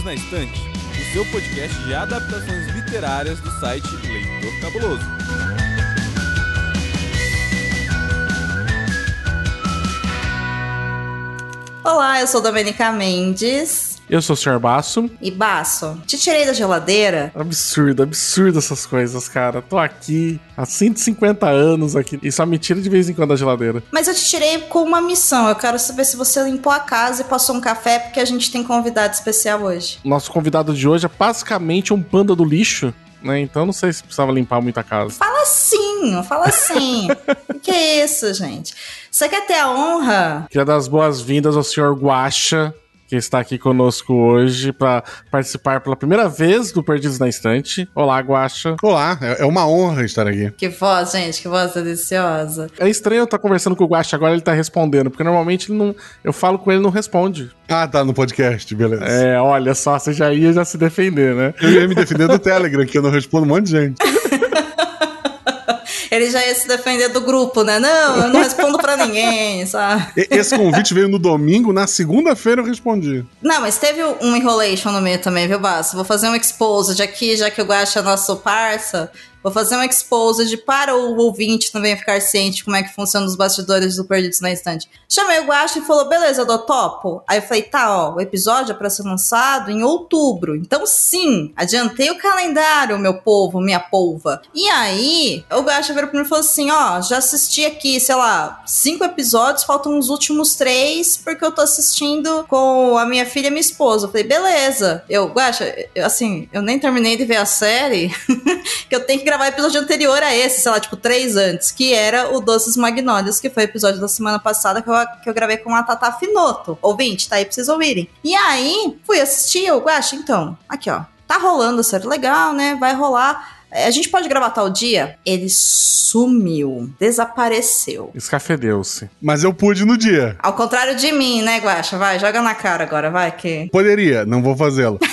Perdidos na Estante, o seu podcast de adaptações literárias do site Leitor Cabuloso. Olá, eu sou Domenica Mendes. Eu sou o Sr. Basso. E Basso, te tirei da geladeira. Absurdo, absurdo essas coisas, cara. Tô aqui há 150 anos aqui e só me tira de vez em quando da geladeira. Mas eu te tirei com uma missão. Eu quero saber se você limpou a casa e passou um café, porque a gente tem convidado especial hoje. Nosso convidado de hoje é basicamente um panda do lixo. Né? Então não sei se precisava limpar muita casa. Fala assim, fala assim. que é isso, gente? Você quer ter a honra? Queria dar as boas-vindas ao senhor Guacha, que está aqui conosco hoje para participar pela primeira vez do Perdidos na Estante. Olá, Guacha. Olá, é, é uma honra estar aqui. Que voz, gente, que voz deliciosa. É estranho eu estar conversando com o Guacha agora ele tá respondendo, porque normalmente ele não, eu falo com ele e não responde. Ah, tá, no podcast, beleza. É, olha só, você já ia já se defender, né? Eu ia me defender do Telegram, que eu não respondo um monte de gente. Ele já ia se defender do grupo, né? Não, eu não respondo pra ninguém, sabe? Esse convite veio no domingo, na segunda-feira eu respondi. Não, mas teve um enrolation no meio também, viu, Basso? Vou fazer um exposed aqui, já que o Guacha é nosso parça. Vou fazer um exposed para o ouvinte também ficar ciente como é que funciona os bastidores do Perdidos na Estante. Chamei o Guacha e falou, beleza, dou topo. Aí eu falei, tá, ó, o episódio é para ser lançado em outubro. Então sim, adiantei o calendário, meu povo, minha polva. E aí, o Guacha virou pra mim e falou assim, ó, já assisti aqui, sei lá, cinco episódios, faltam os últimos três, porque eu tô assistindo com a minha filha e minha esposa. Eu falei, beleza. Eu, Guacha, assim, eu nem terminei de ver a série, que eu tenho que gravar o episódio anterior a esse, sei lá, tipo, três antes, que era o Doces Magnólias, que foi o episódio da semana passada que eu, que eu gravei com a Tata Finoto. Ouvinte, tá aí pra vocês ouvirem. E aí, fui assistir, eu acho, então, aqui ó, tá rolando, sério, legal, né? Vai rolar. A gente pode gravar tal dia? Ele sumiu, desapareceu. Escafedeu-se. Mas eu pude no dia. Ao contrário de mim, né, Guaxa? Vai, joga na cara agora, vai que. Poderia, não vou fazê-lo.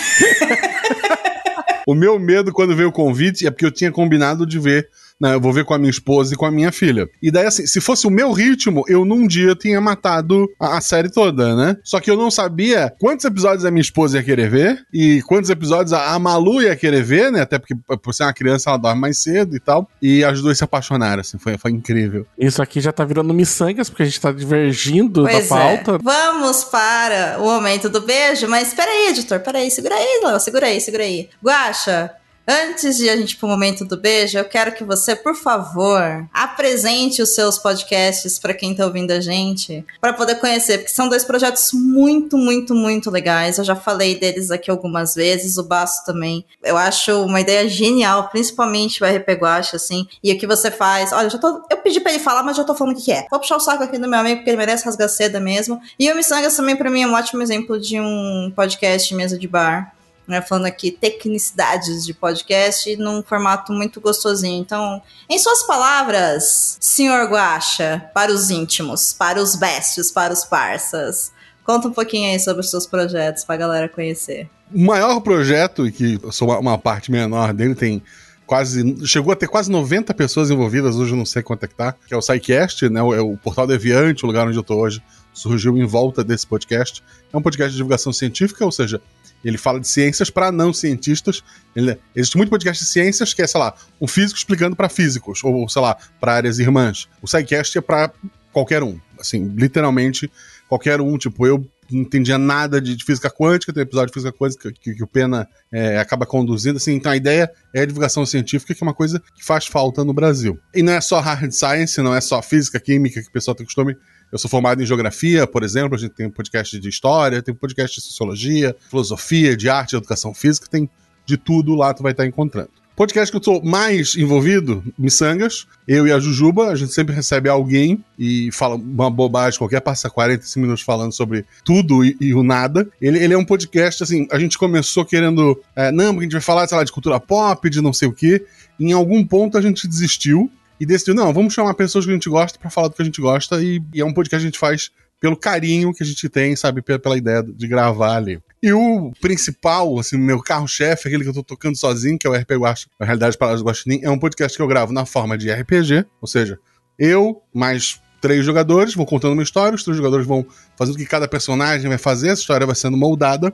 o meu medo quando veio o convite é porque eu tinha combinado de ver né, eu vou ver com a minha esposa e com a minha filha. E daí, assim, se fosse o meu ritmo, eu num dia tinha matado a, a, série toda, né? Só que eu não sabia quantos episódios a minha esposa ia querer ver e quantos episódios a, a Malu ia querer ver, né? Até porque, por ser uma criança, ela dorme mais cedo e tal. E as duas se apaixonaram, assim, foi, foi incrível. Isso aqui já tá virando miçangas, porque a gente tá divergindo pois da pauta. É. Vamos para o momento do beijo, mas peraí, editor, peraí, segura aí, Léo, segura aí, segura aí. Guaxa, Antes de a gente ir pro momento do beijo, eu quero que você, por favor, apresente os seus podcasts para quem tá ouvindo a gente, para poder conhecer, porque são dois projetos muito, muito, muito legais. Eu já falei deles aqui algumas vezes, o Baço também. Eu acho uma ideia genial, principalmente o RP Guacha, assim. E o que você faz, olha, já tô, eu pedi para ele falar, mas já tô falando o que, que é. Vou puxar o saco aqui do meu amigo, porque ele merece rasgar seda mesmo. E o Missangas também, para mim, é um ótimo exemplo de um podcast mesa de bar né, falando aqui tecnicidades de podcast num formato muito gostosinho. Então, em suas palavras, senhor Guacha, para os íntimos, para os bestes, para os parças, conta um pouquinho aí sobre os seus projetos para a galera conhecer. O maior projeto, que sou uma parte menor dele, tem quase. Chegou a ter quase 90 pessoas envolvidas, hoje eu não sei quanto é que tá, que é o SciCast, né? É o Portal Deviante, o lugar onde eu tô hoje, surgiu em volta desse podcast. É um podcast de divulgação científica, ou seja, ele fala de ciências para não cientistas. Ele, existe muito podcast de ciências que é, sei lá, um físico explicando para físicos, ou sei lá, para áreas irmãs. O SciCast é para qualquer um. Assim, literalmente qualquer um. Tipo, eu não entendia nada de, de física quântica, tem um episódio de física quântica que, que o Pena é, acaba conduzindo. Assim, então a ideia é a divulgação científica, que é uma coisa que faz falta no Brasil. E não é só hard science, não é só física, química, que o pessoal tem costume eu sou formado em geografia, por exemplo, a gente tem um podcast de história, tem um podcast de sociologia, filosofia, de arte, educação física, tem de tudo lá tu vai estar encontrando. Podcast que eu sou mais envolvido, Missangas, eu e a Jujuba, a gente sempre recebe alguém e fala uma bobagem qualquer, passa 45 minutos falando sobre tudo e, e o nada. Ele, ele, é um podcast, assim, a gente começou querendo, é, não, porque a gente vai falar, sei lá, de cultura pop, de não sei o quê. Em algum ponto a gente desistiu e decidiu, não, vamos chamar pessoas que a gente gosta para falar do que a gente gosta e, e, é um podcast que a gente faz pelo carinho que a gente tem, sabe, pela, ideia de gravar ali. E o principal, assim, meu carro-chefe, aquele que eu tô tocando sozinho, que é o Guacha, na realidade, do Guaxinim, é um podcast que eu gravo na forma de RPG, ou seja, eu mais três jogadores vão contando uma história, os três jogadores vão fazendo o que cada personagem vai fazer, essa história vai sendo moldada,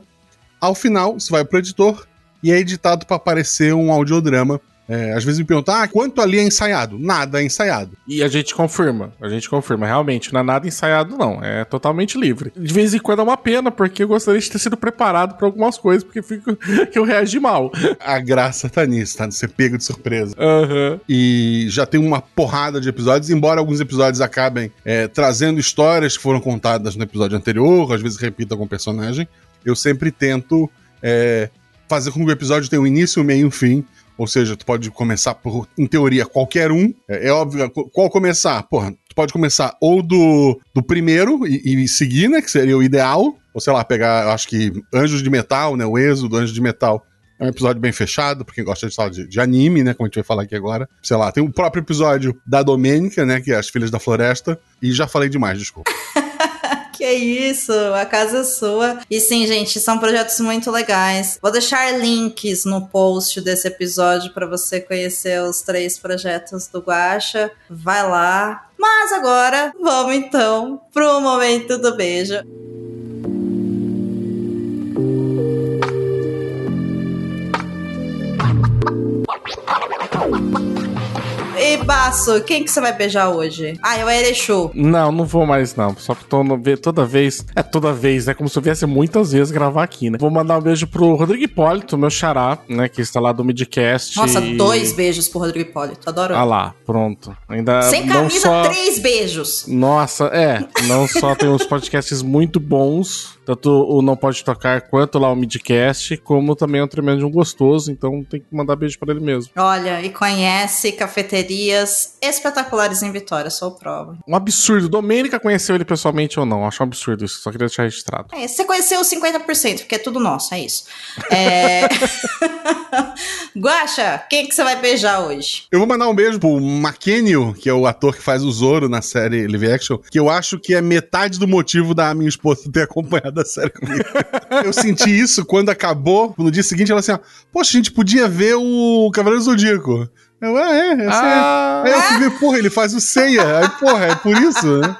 Ao final, isso vai pro editor e é editado para aparecer um audiodrama é, às vezes me perguntam, ah, quanto ali é ensaiado? Nada é ensaiado. E a gente confirma, a gente confirma, realmente, não é nada ensaiado, não. É totalmente livre. De vez em quando é uma pena, porque eu gostaria de ter sido preparado para algumas coisas, porque fico, que eu reagi mal. A graça tá nisso, tá? De ser pego de surpresa. Uhum. E já tem uma porrada de episódios, embora alguns episódios acabem é, trazendo histórias que foram contadas no episódio anterior, às vezes repita com o personagem. Eu sempre tento é, fazer com que o episódio tenha um início, um meio e um fim ou seja, tu pode começar por, em teoria, qualquer um. É, é óbvio, qual começar? Porra, tu pode começar ou do, do primeiro e, e seguir, né? Que seria o ideal. Ou sei lá, pegar, acho que Anjos de Metal, né? O Êxodo, Anjos de Metal. É um episódio bem fechado, porque gosta de, de, de, anime, né? Como a gente vai falar aqui agora. Sei lá, tem o próprio episódio da Domênica, né? Que é As Filhas da Floresta. E já falei demais, desculpa. Que isso, a casa é sua. E sim, gente, são projetos muito legais. Vou deixar links no post desse episódio para você conhecer os três projetos do Guacha. Vai lá. Mas agora, vamos então pro momento do beijo. E Baço, quem que você vai beijar hoje? Ah, é o Erechu. Não, não vou mais não. Só que tô no, toda vez. É toda vez, né? Como se eu viesse muitas vezes gravar aqui, né? Vou mandar um beijo pro Rodrigo Hipólito, meu xará, né? Que está lá do Midcast. Nossa, e... dois beijos pro Rodrigo Hipólito. Adoro. Ah lá, pronto. Ainda. Sem camisa, só... três beijos. Nossa, é. Não só tem uns podcasts muito bons tanto o Não Pode Tocar quanto lá o Midcast, como também é um tremendo um gostoso, então tem que mandar beijo para ele mesmo. Olha, e conhece cafeterias espetaculares em Vitória, sou prova. Um absurdo. Domênica conheceu ele pessoalmente ou não? Acho um absurdo isso, só queria deixar registrado. É, você conheceu 50%, porque é tudo nosso, é isso. É... Guaxa, quem que você vai beijar hoje? Eu vou mandar um beijo pro McKenny, que é o ator que faz o Zoro na série Live Action, que eu acho que é metade do motivo da minha esposa ter acompanhado da série comigo. eu senti isso quando acabou. No dia seguinte, ela assim: ó, Poxa, a gente podia ver o Cavaleiro Zodíaco. Eu, ah, é, é ah. Aí eu fui ver, porra, ele faz o ceia. Aí, porra, é por isso, né?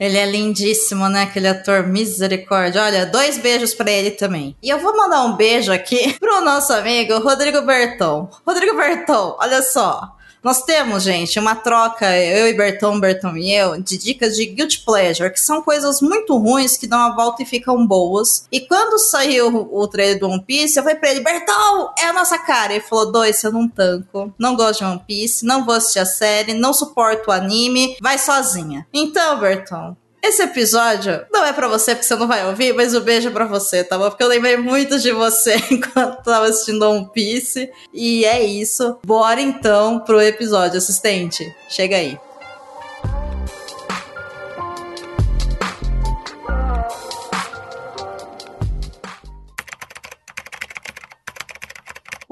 Ele é lindíssimo, né? Aquele ator misericórdia. Olha, dois beijos para ele também. E eu vou mandar um beijo aqui pro nosso amigo Rodrigo Berton. Rodrigo Berton, olha só. Nós temos, gente, uma troca, eu e Bertão, Bertão e eu, de dicas de guilty pleasure, que são coisas muito ruins que dão a volta e ficam boas. E quando saiu o trailer do One Piece, eu falei pra ele, Bertão, é a nossa cara. Ele falou, dois, eu não tanco, não gosto de One Piece, não vou assistir a série, não suporto o anime, vai sozinha. Então, Bertão, esse episódio não é para você porque você não vai ouvir, mas o beijo pra você, tá bom? Porque eu lembrei muito de você enquanto tava assistindo One Piece. E é isso. Bora então pro episódio, assistente. Chega aí.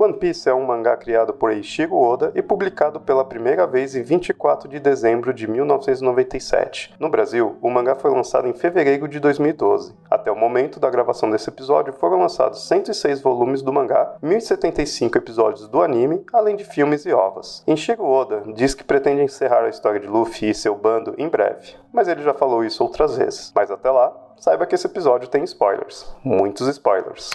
One Piece é um mangá criado por Eiichiro Oda e publicado pela primeira vez em 24 de dezembro de 1997. No Brasil, o mangá foi lançado em fevereiro de 2012. Até o momento da gravação desse episódio, foram lançados 106 volumes do mangá, 1075 episódios do anime, além de filmes e ovas. Eiichiro Oda diz que pretende encerrar a história de Luffy e seu bando em breve, mas ele já falou isso outras vezes. Mas até lá, saiba que esse episódio tem spoilers. Muitos spoilers.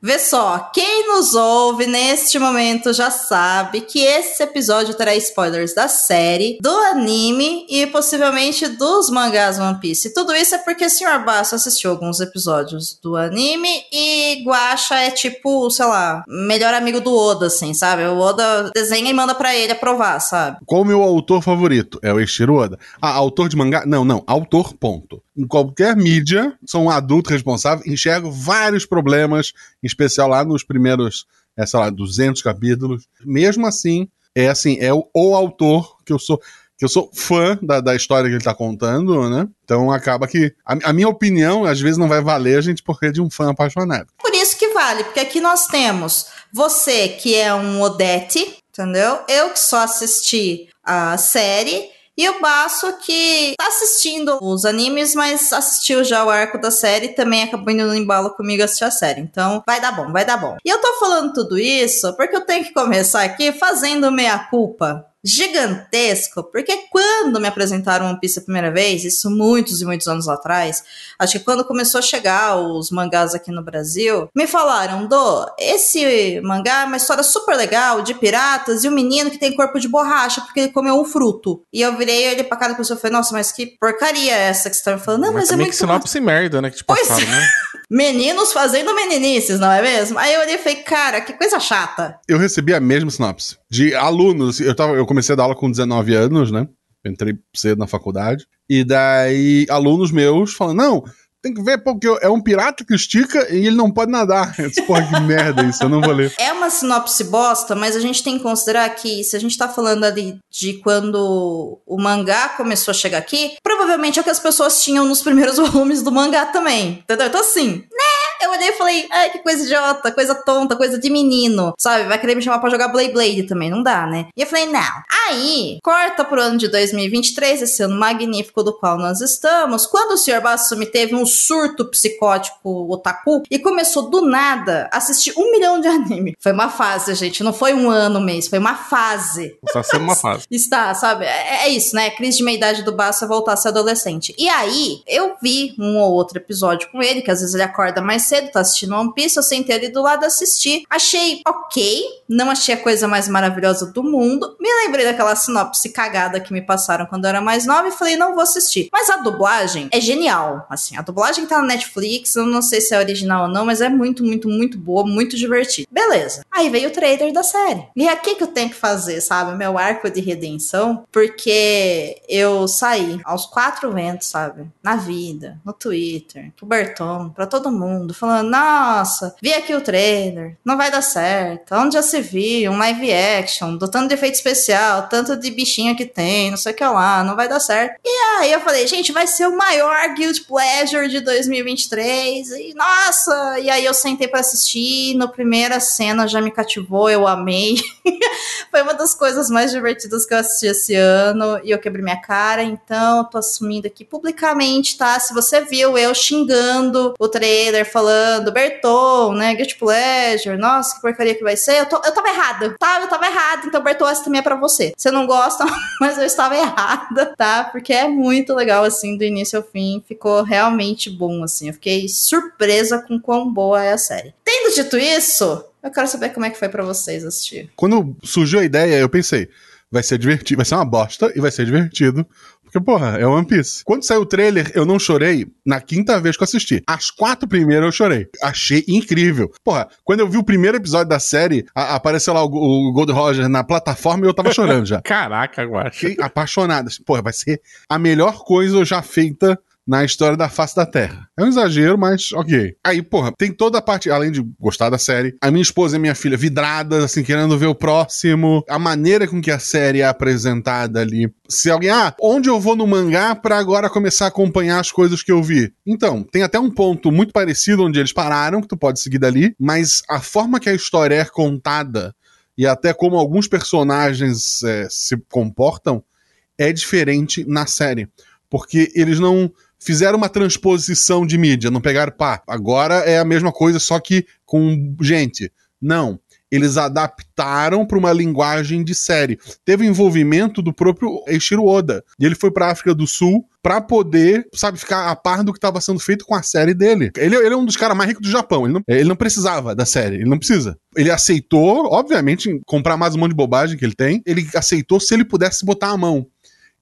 Vê só, quem nos ouve neste momento já sabe que esse episódio terá spoilers da série, do anime e possivelmente dos mangás One Piece. Tudo isso é porque o Sr. Basso assistiu alguns episódios do anime e Guacha é tipo, sei lá, melhor amigo do Oda, assim, sabe? O Oda desenha e manda para ele aprovar, sabe? Qual o meu autor favorito? É o Eiichiro Oda. Ah, autor de mangá? Não, não, autor, ponto em qualquer mídia, sou um adulto responsável, enxergo vários problemas, em especial lá nos primeiros, é, sei lá, 200 capítulos. Mesmo assim, é assim, é o, o autor que eu sou que eu sou fã da, da história que ele tá contando, né? Então acaba que a, a, minha opinião às vezes não vai valer a gente porque é de um fã apaixonado. Por isso que vale, porque aqui nós temos você que é um Odete, entendeu? Eu que só assisti a série e o Baço que tá assistindo os animes, mas assistiu já o arco da série também acabou indo no embalo comigo assistir a série. Então, vai dar bom, vai dar bom. E eu tô falando tudo isso porque eu tenho que começar aqui fazendo meia culpa gigantesco, porque quando me apresentaram One Piece a primeira vez, isso muitos e muitos anos atrás, acho que quando começou a chegar os mangás aqui no Brasil, me falaram, Do, esse mangá é uma história super legal de piratas e um menino que tem corpo de borracha porque ele comeu um fruto. E eu virei ele pra cara da pessoa e falei, nossa, mas que porcaria é essa que você tá me falando? Não, mas, mas é muito... que sinopse merda, né, que te passaram, pois... né? Meninos fazendo meninices, não é mesmo? Aí eu olhei e falei, cara, que coisa chata. Eu recebi a mesma sinopse. De alunos, eu, tava, eu comecei a dar aula com 19 anos, né? entrei cedo na faculdade. E daí, alunos meus falando, não, tem que ver porque é um pirata que estica e ele não pode nadar. Eu disse, Porra, que merda isso, eu não vou ler. É uma sinopse bosta, mas a gente tem que considerar que se a gente tá falando ali de quando o mangá começou a chegar aqui, provavelmente é o que as pessoas tinham nos primeiros volumes do mangá também. Entendeu? Então assim, né? Eu olhei e falei, ai, que coisa idiota, coisa tonta, coisa de menino, sabe? Vai querer me chamar pra jogar Blade Blade também, não dá, né? E eu falei, não. Aí, corta pro ano de 2023, esse ano magnífico do qual nós estamos, quando o Sr. Bassumi teve um surto psicótico otaku e começou do nada a assistir um milhão de anime. Foi uma fase, gente, não foi um ano, mês, foi uma fase. Está sendo uma fase. Está, sabe? É, é isso, né? Crise de meia-idade do Bassa voltar a ser adolescente. E aí, eu vi um ou outro episódio com ele, que às vezes ele acorda mais cedo, tá assistindo One Piece, eu sentei ali do lado assistir. Achei ok, não achei a coisa mais maravilhosa do mundo. Me lembrei daquela sinopse cagada que me passaram quando eu era mais nova e falei, não vou assistir. Mas a dublagem é genial, assim, a dublagem tá na Netflix, eu não sei se é original ou não, mas é muito, muito, muito boa, muito divertida. Beleza. Aí veio o trailer da série. E aqui que eu tenho que fazer, sabe, meu arco de redenção, porque eu saí aos quatro ventos, sabe, na vida, no Twitter, pro Berton, pra todo mundo, falando, nossa, vi aqui o trailer, não vai dar certo. Onde já se viu um live action, do tanto de efeito especial, tanto de bichinho que tem, não sei o que lá, não vai dar certo. E aí eu falei, gente, vai ser o maior Guild Pleasure de 2023. E nossa, e aí eu sentei para assistir, no primeira cena já me cativou, eu amei. Foi uma das coisas mais divertidas que eu assisti esse ano e eu quebrei minha cara, então tô assumindo aqui publicamente, tá? Se você viu eu xingando o trailer, falando do Berton, né? Guilty Pleasure, nossa, que porcaria que vai ser. Eu, tô, eu tava errada, tá? Eu tava errada, então Berton, essa também é pra você. Você não gosta, mas eu estava errada, tá? Porque é muito legal, assim, do início ao fim. Ficou realmente bom, assim. Eu fiquei surpresa com quão boa é a série. Tendo dito isso, eu quero saber como é que foi para vocês assistir. Quando surgiu a ideia, eu pensei, vai ser divertido, vai ser uma bosta e vai ser divertido, porque, porra, é One Piece. Quando saiu o trailer, eu não chorei na quinta vez que eu assisti. As quatro primeiras eu chorei. Achei incrível. Porra, quando eu vi o primeiro episódio da série, a, apareceu lá o, o, Gold Roger na plataforma e eu tava chorando já. Caraca, agora. Fiquei apaixonado. Porra, vai ser a melhor coisa já feita na história da face da Terra. É um exagero, mas ok. Aí, porra, tem toda a parte, além de gostar da série, a minha esposa e minha filha vidradas, assim, querendo ver o próximo, a maneira com que a série é apresentada ali. Se alguém, ah, onde eu vou no mangá para agora começar a acompanhar as coisas que eu vi? Então, tem até um ponto muito parecido onde eles pararam, que tu pode seguir dali, mas a forma que a história é contada e até como alguns personagens é, se comportam é diferente na série. Porque eles não fizeram uma transposição de mídia, não pegaram, pá, agora é a mesma coisa, só que com gente. Não. Eles adaptaram para uma linguagem de série. Teve envolvimento do próprio Eiichiro Oda. E ele foi para África do Sul para poder, sabe, ficar a par do que estava sendo feito com a série dele. Ele, ele é um dos caras mais ricos do Japão. Ele não, ele não precisava da série, ele não precisa. Ele aceitou, obviamente, comprar mais um monte de bobagem que ele tem. Ele aceitou se ele pudesse botar a mão.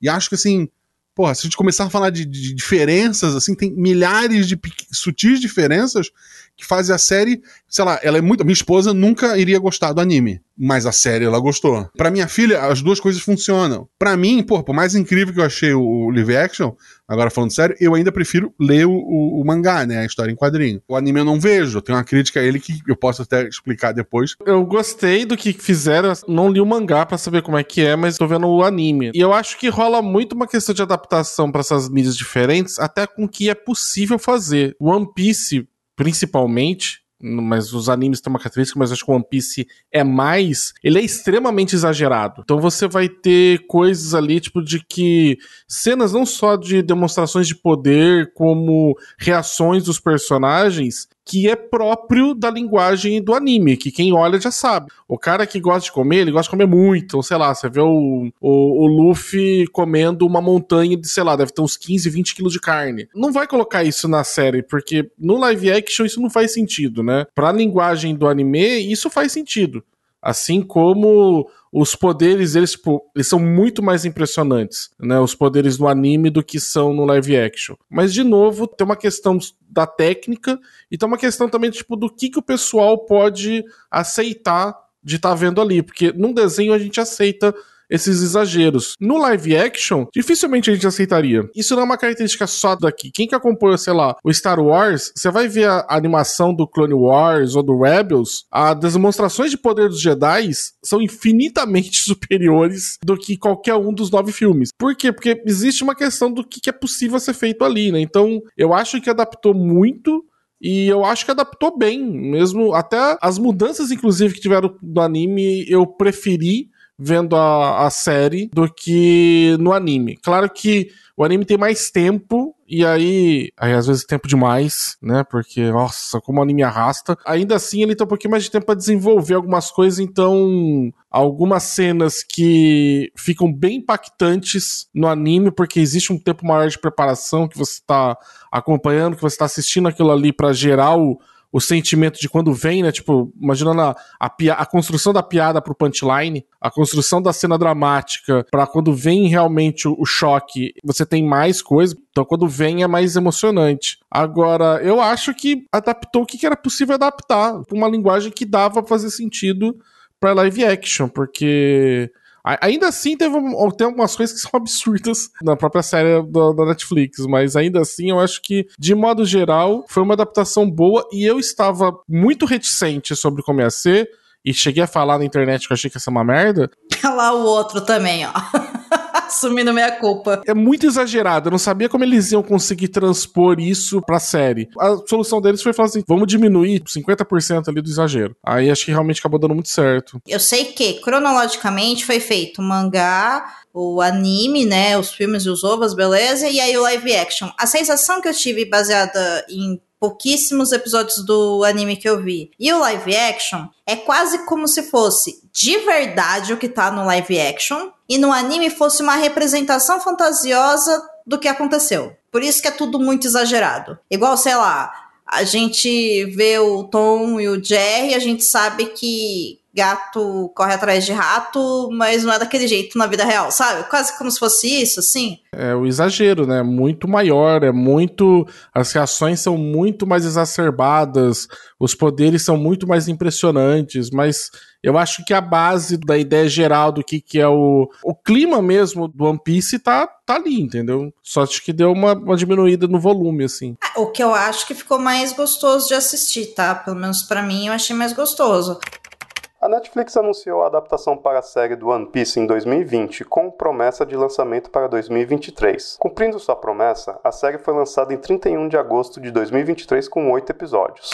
E acho que assim, porra, se a gente começar a falar de, de diferenças, assim, tem milhares de sutis diferenças que fazem a série, sei lá, ela é muito. Minha esposa nunca iria gostar do anime, mas a série ela gostou. Para minha filha, as duas coisas funcionam. Para mim, pô, por mais incrível que eu achei o, live action, agora falando sério, eu ainda prefiro ler o, o, o, mangá, né, a história em quadrinho. O anime eu não vejo, tem uma crítica a ele que eu posso até explicar depois. Eu gostei do que fizeram, não li o mangá para saber como é que é, mas tô vendo o anime. E eu acho que rola muito uma questão de adaptação para essas mídias diferentes, até com o que é possível fazer. One Piece principalmente, mas os animes têm uma característica, mas acho que o One Piece é mais. Ele é extremamente exagerado. Então você vai ter coisas ali, tipo, de que. cenas não só de demonstrações de poder, como reações dos personagens que é próprio da linguagem do anime, que quem olha já sabe. O cara que gosta de comer, ele gosta de comer muito. Então, sei lá, você vê o, o, o Luffy comendo uma montanha de, sei lá, deve ter uns 15, 20 quilos de carne. Não vai colocar isso na série, porque no live action isso não faz sentido, né? Pra linguagem do anime, isso faz sentido. Assim como os poderes, eles, tipo, eles são muito mais impressionantes, né? Os poderes no anime do que são no live action. Mas, de novo, tem uma questão da técnica e tem uma questão também, tipo, do que, que o pessoal pode aceitar de estar tá vendo ali. Porque num desenho a gente aceita esses exageros. No live action, dificilmente a gente aceitaria. Isso não é uma característica só daqui. Quem que acompanha, sei lá, o Star Wars, você vai ver a animação do Clone Wars ou do Rebels, as demonstrações de poder dos Jedi são infinitamente superiores do que qualquer um dos nove filmes. Por quê? Porque existe uma questão do que é possível ser feito ali, né? Então, eu acho que adaptou muito e eu acho que adaptou bem, mesmo até as mudanças, inclusive, que tiveram no anime, eu preferi vendo a, a série do que no anime. Claro que o anime tem mais tempo, e aí, aí às vezes tempo demais, né? Porque, nossa, como o anime arrasta. Ainda assim, ele tem um pouquinho mais de tempo para desenvolver algumas coisas, então algumas cenas que ficam bem impactantes no anime, porque existe um tempo maior de preparação que você tá acompanhando, que você tá assistindo aquilo ali para gerar o o sentimento de quando vem, né? Tipo, imaginando a, a, a construção da piada pro punchline, a construção da cena dramática para quando vem realmente o, o, choque, você tem mais coisa. Então, quando vem é mais emocionante. Agora, eu acho que adaptou o que era possível adaptar pra uma linguagem que dava fazer sentido para live action, porque Ainda assim, teve, tem algumas coisas que são absurdas na própria série da, da, Netflix, mas ainda assim, eu acho que, de modo geral, foi uma adaptação boa e eu estava muito reticente sobre como ia ser. E cheguei a falar na internet que eu achei que ia ser uma merda. Lá o outro também, ó. assumindo minha culpa. É muito exagerado. Eu não sabia como eles iam conseguir transpor isso pra série. A solução deles foi falar assim: vamos diminuir 50% ali do exagero. Aí acho que realmente acabou dando muito certo. Eu sei que, cronologicamente, foi feito o mangá, o anime, né? Os filmes e os ovos, beleza? E aí o live action. A sensação que eu tive baseada em pouquíssimos episódios do anime que eu vi. E o live action é quase como se fosse de verdade o que tá no live action e no anime fosse uma representação fantasiosa do que aconteceu. Por isso que é tudo muito exagerado. Igual, sei lá, a gente vê o Tom e o Jerry, a gente sabe que gato corre atrás de rato, mas não é daquele jeito na vida real, sabe? Quase como se fosse isso, assim. É o exagero, né? Muito maior, é muito. As reações são muito mais exacerbadas, os poderes são muito mais impressionantes, mas eu acho que a base da ideia geral do que, que é o, o clima mesmo do One Piece tá, tá ali, entendeu? Só acho que deu uma, uma diminuída no volume, assim. É, o que eu acho que ficou mais gostoso de assistir, tá? Pelo menos para mim eu achei mais gostoso. A Netflix anunciou a adaptação para a série do One Piece em 2020, com promessa de lançamento para 2023. Cumprindo sua promessa, a série foi lançada em 31 de agosto de 2023 com oito episódios.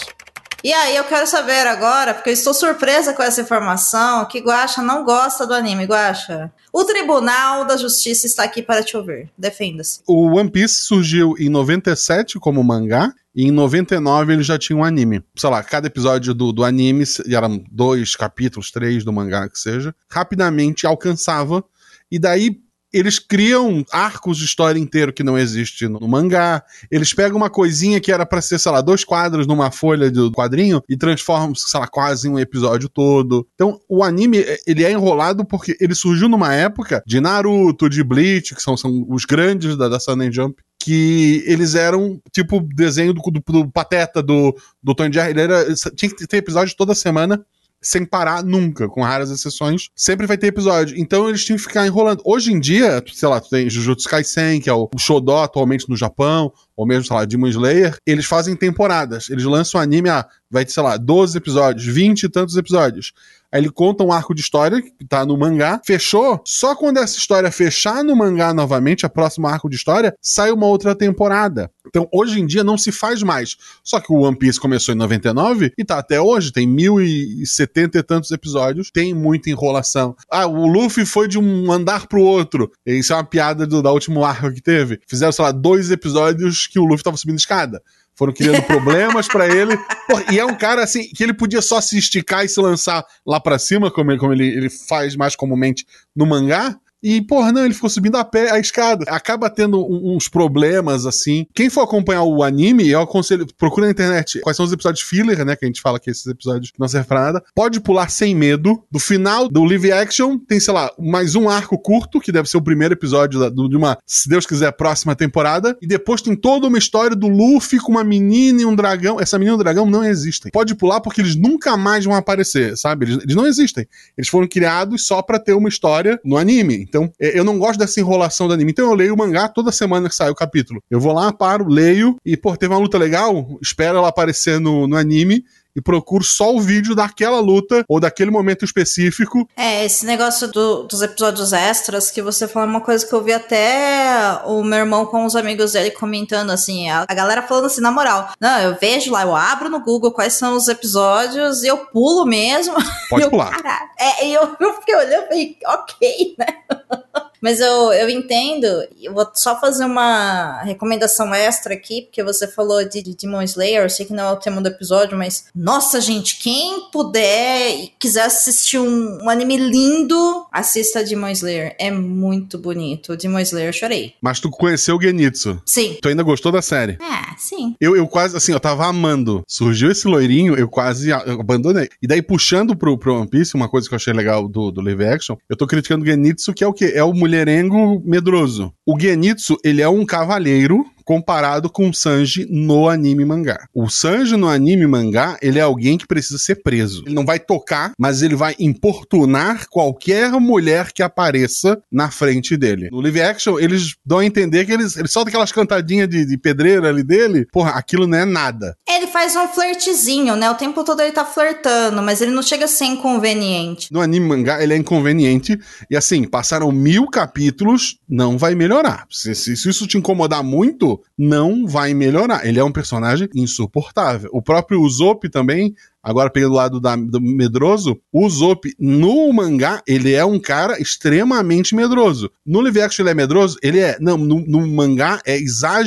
E aí, eu quero saber agora, porque eu estou surpresa com essa informação, que Guacha não gosta do anime. Guacha, o Tribunal da Justiça está aqui para te ouvir. Defenda-se. O One Piece surgiu em 97 como mangá e em 99 ele já tinha um anime. Sei lá, cada episódio do, do anime, eram dois capítulos, três do mangá que seja, rapidamente alcançava. E daí eles criam arcos de história inteiro que não existe no, mangá. Eles pegam uma coisinha que era para ser, sei lá, dois quadros numa folha do quadrinho e transformam, sei lá, quase em um episódio todo. Então, o anime, ele é enrolado porque ele surgiu numa época de Naruto, de Bleach, que são, são os grandes da, da Sunday Jump, que eles eram tipo desenho do, do, do Pateta, do, do Tony Jerry. Ele era, tinha que ter episódio toda semana sem parar nunca, com raras exceções. Sempre vai ter episódio. Então eles tinham que ficar enrolando. Hoje em dia, sei lá, tu tem Jujutsu Kaisen, que é o Shodó atualmente no Japão, ou mesmo, sei lá, Demon Slayer, eles fazem temporadas. Eles lançam anime, ah, vai sei lá, 12 episódios, 20 e tantos episódios. Aí ele conta um arco de história que tá no mangá, fechou. Só quando essa história fechar no mangá novamente, a próxima arco de história, sai uma outra temporada. Então, hoje em dia não se faz mais. Só que o One Piece começou em 99 e tá até hoje, tem 1070 e tantos episódios, tem muita enrolação. Ah, o Luffy foi de um andar pro outro. Isso é uma piada do, da última arco que teve. Fizeram, sei lá, dois episódios que o Luffy tava subindo escada. Foram criando problemas pra ele. Porra, e é um cara assim que ele podia só se esticar e se lançar lá pra cima, como ele, como ele, ele faz mais comumente no mangá. E, porra, não, ele ficou subindo a pé a escada. Acaba tendo uns problemas, assim. Quem for acompanhar o anime, eu aconselho, procura na internet quais são os episódios filler, né? Que a gente fala que esses episódios não servem pra nada. Pode pular sem medo. Do final do live action, tem, sei lá, mais um arco curto, que deve ser o primeiro episódio da- do- de uma, se Deus quiser, próxima temporada. E depois tem toda uma história do Luffy com uma menina e um dragão. Essa menina e um dragão não existem. Pode pular porque eles nunca mais vão aparecer, sabe? Eles, eles não existem. Eles foram criados só pra ter uma história no anime. Então, é, eu não gosto dessa enrolação do anime. Então, eu leio o mangá toda semana que sai o capítulo. Eu vou lá, paro, leio e, pô, teve uma luta legal? Espero ela aparecer no, no anime e procuro só o vídeo daquela luta ou daquele momento específico. É, esse negócio do- dos episódios extras que você falou é uma coisa que eu vi até o meu irmão com os amigos dele comentando, assim, a, a galera falando assim, na moral, não, eu vejo lá, eu abro no Google quais são os episódios e eu pulo mesmo. Pode Eu, pular. Caralho. É, e eu, eu fiquei olhando e falei, ok, né? Mas eu, eu entendo, eu vou só fazer uma recomendação extra aqui, porque você falou de, de Demon Slayer, eu sei que não é o tema do episódio, mas nossa, gente, quem puder e quiser assistir um, um anime lindo, assista Demon Slayer. É muito bonito. Demon Slayer, eu chorei. Mas tu conheceu o Genitsu. Sim. Tu ainda gostou da série? Ah, sim. Eu, eu quase, assim, eu tava amando. Surgiu esse loirinho, eu quase abandonei. E daí, puxando pro, pro One Piece, uma coisa que eu achei legal do, do live action, eu tô criticando o Genitsu, que é o quê? É o mulherengo medroso. O Genitsu, ele é um cavalheiro comparado com o Sanji no anime mangá. O Sanji no anime mangá, ele é alguém que precisa ser preso. Ele não vai tocar, mas ele vai importunar qualquer mulher que apareça na frente dele. No live action, eles dão a entender que eles, eles soltam aquelas cantadinhas de, de pedreira ali dele. Porra, aquilo não é nada. Ele faz um flertezinho, né? O tempo todo ele tá flertando, mas ele não chega a ser inconveniente. No anime mangá, ele é inconveniente. E assim, passaram mil capítulos, não vai melhorar. Se, se- se isso te incomodar muito, não vai melhorar. Ele é um personagem insuportável. O próprio Usopp também, agora pegando o lado da- do medroso, o Usopp no mangá, ele é um cara extremamente medroso. No live action ele é medroso? Ele é. Não, no, no mangá é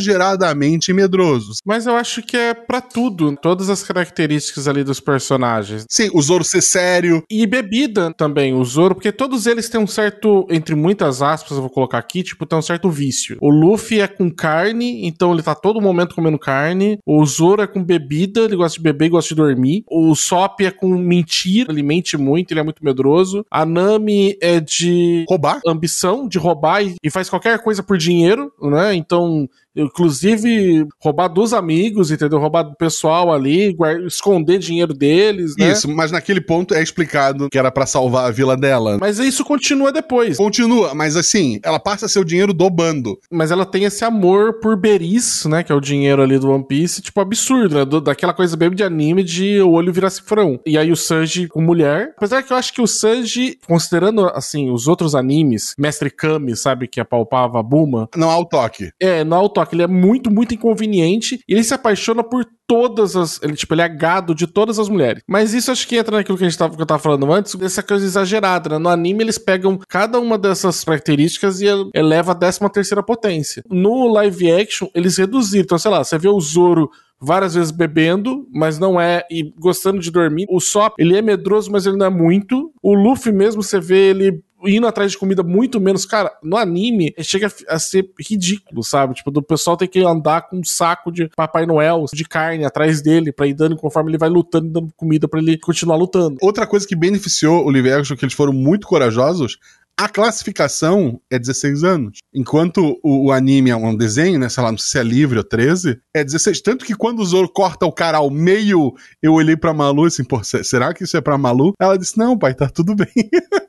exageradamente medroso. Mas eu acho que é pra tudo, todas as características ali dos personagens. Sim, o Zoro ser sério, E bebida também, o Zoro, porque todos eles têm um certo, entre muitas aspas, eu vou colocar aqui, tipo, tem um certo vício. O Luffy é com carne, então ele tá todo momento comendo carne. O Zoro é com bebida, ele gosta de beber e gosta de dormir. O Sop é com mentira, ele mente muito, ele é muito medroso. A Nami é de roubar. ambição, de roubar e, e faz qualquer coisa por dinheiro, né? Então, inclusive, roubar dos amigos, entendeu? Roubar do pessoal ali, esconder dinheiro deles, né? Isso, mas naquele ponto é explicado que era pra salvar a vila dela. Mas isso continua depois. Continua, mas assim, ela passa seu dinheiro do bando. Mas ela tem esse amor por Beris, né? Que é o dinheiro ali do One Piece, tipo, absurdo, né? Do- daquela coisa bem de anime de o olho virar cifrão. E aí o Sanji com mulher. Apesar que eu acho que o Sanji, considerando, assim, os outros animes, Mestre Kami, sabe? Que apalpava a Buma. Não há o toque. É, no auto ele é muito, muito inconveniente. E ele se apaixona por todas as. Ele, tipo, ele é gado de todas as mulheres. Mas isso acho que entra naquilo que a gente tava, que eu tava falando antes, dessa coisa exagerada, né? No anime, eles pegam cada uma dessas características e ele- eleva a 13 terceira potência. No live action, eles reduziram. Então, sei lá, você vê o Zoro várias vezes bebendo, mas não é, e gostando de dormir. O Sop, ele é medroso, mas ele não é muito. O Luffy mesmo, você vê ele indo atrás de comida muito menos. Cara, no anime, chega a ser ridículo, sabe? Tipo, do pessoal tem que andar com um saco de Papai Noel, de carne, atrás dele, pra ir dando conforme ele vai lutando, dando comida pra ele continuar lutando. Outra coisa que beneficiou o live action, que eles foram muito corajosos, a classificação é 16 anos. Enquanto o, o anime é um desenho, né? Sei lá, não sei se é livre ou 13, é 16. Tanto que quando o Zoro corta o cara ao meio, eu olhei pra Malu assim, pô, se- será que isso é pra Malu? Ela disse, não, pai, tá tudo bem.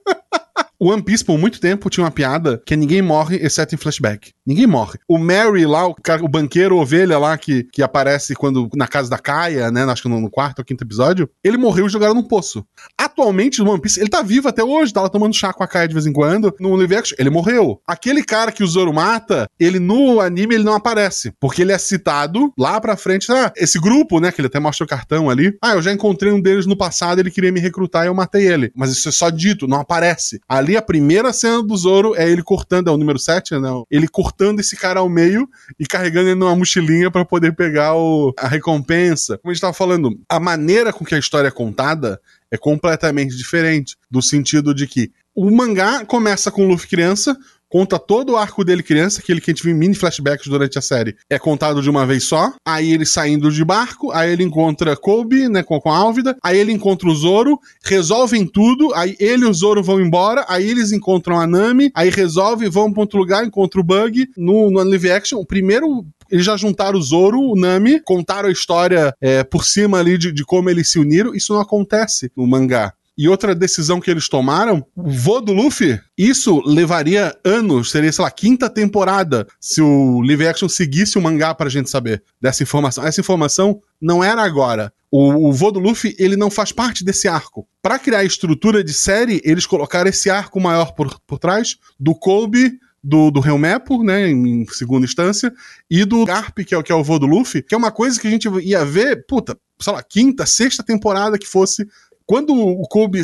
O One Piece, por muito tempo, tinha uma piada que ninguém morre, exceto em flashback. Ninguém morre. O Mary lá, o, cara, o banqueiro ovelha lá, que, que aparece quando na casa da Kaia, né? Acho que no, no quarto ou quinto episódio, ele morreu jogaram num poço. Atualmente, no One Piece, ele tá vivo até hoje, tá lá tomando chá com a Kaia de vez em quando. No live action, ele morreu. Aquele cara que o Zoro mata, ele no anime, ele não aparece. Porque ele é citado lá pra frente. Ah, esse grupo, né? Que ele até mostra o cartão ali. Ah, eu já encontrei um deles no passado, ele queria me recrutar e eu matei ele. Mas isso é só dito, não aparece. Ali ali a primeira cena do Zoro é ele cortando, é o número 7, né? Ele cortando esse cara ao meio e carregando ele numa mochilinha para poder pegar o, a recompensa. Como a gente tava falando, a maneira com que a história é contada é completamente diferente. Do sentido de que o mangá começa com o Luffy criança, conta todo o arco dele criança, aquele que a gente viu em mini flashbacks durante a série, é contado de uma vez só. Aí ele saindo de barco, aí ele encontra Kobe, né, com, com a Álvida, aí ele encontra o Zoro, resolvem tudo, aí ele e o Zoro vão embora, aí eles encontram a Nami, aí resolvem, vão pra outro lugar, encontram o Bug. No, no live action, o primeiro eles já juntaram o Zoro, o Nami, contaram a história é, por cima ali de, de como eles se uniram. Isso não acontece no mangá. E outra decisão que eles tomaram, o voo do Luffy, isso levaria anos, seria, sei lá, quinta temporada, se o live action seguisse o mangá pra gente saber dessa informação. Essa informação não era agora. O, o do Luffy, ele não faz parte desse arco. Para criar a estrutura de série, eles colocaram esse arco maior por, por trás do Kobe, do, do Helmepo, né, em segunda instância, e do Garp, que é, que é o voo do Luffy, que é uma coisa que a gente ia ver, puta, sei lá, quinta, sexta temporada que fosse quando o Kobe é,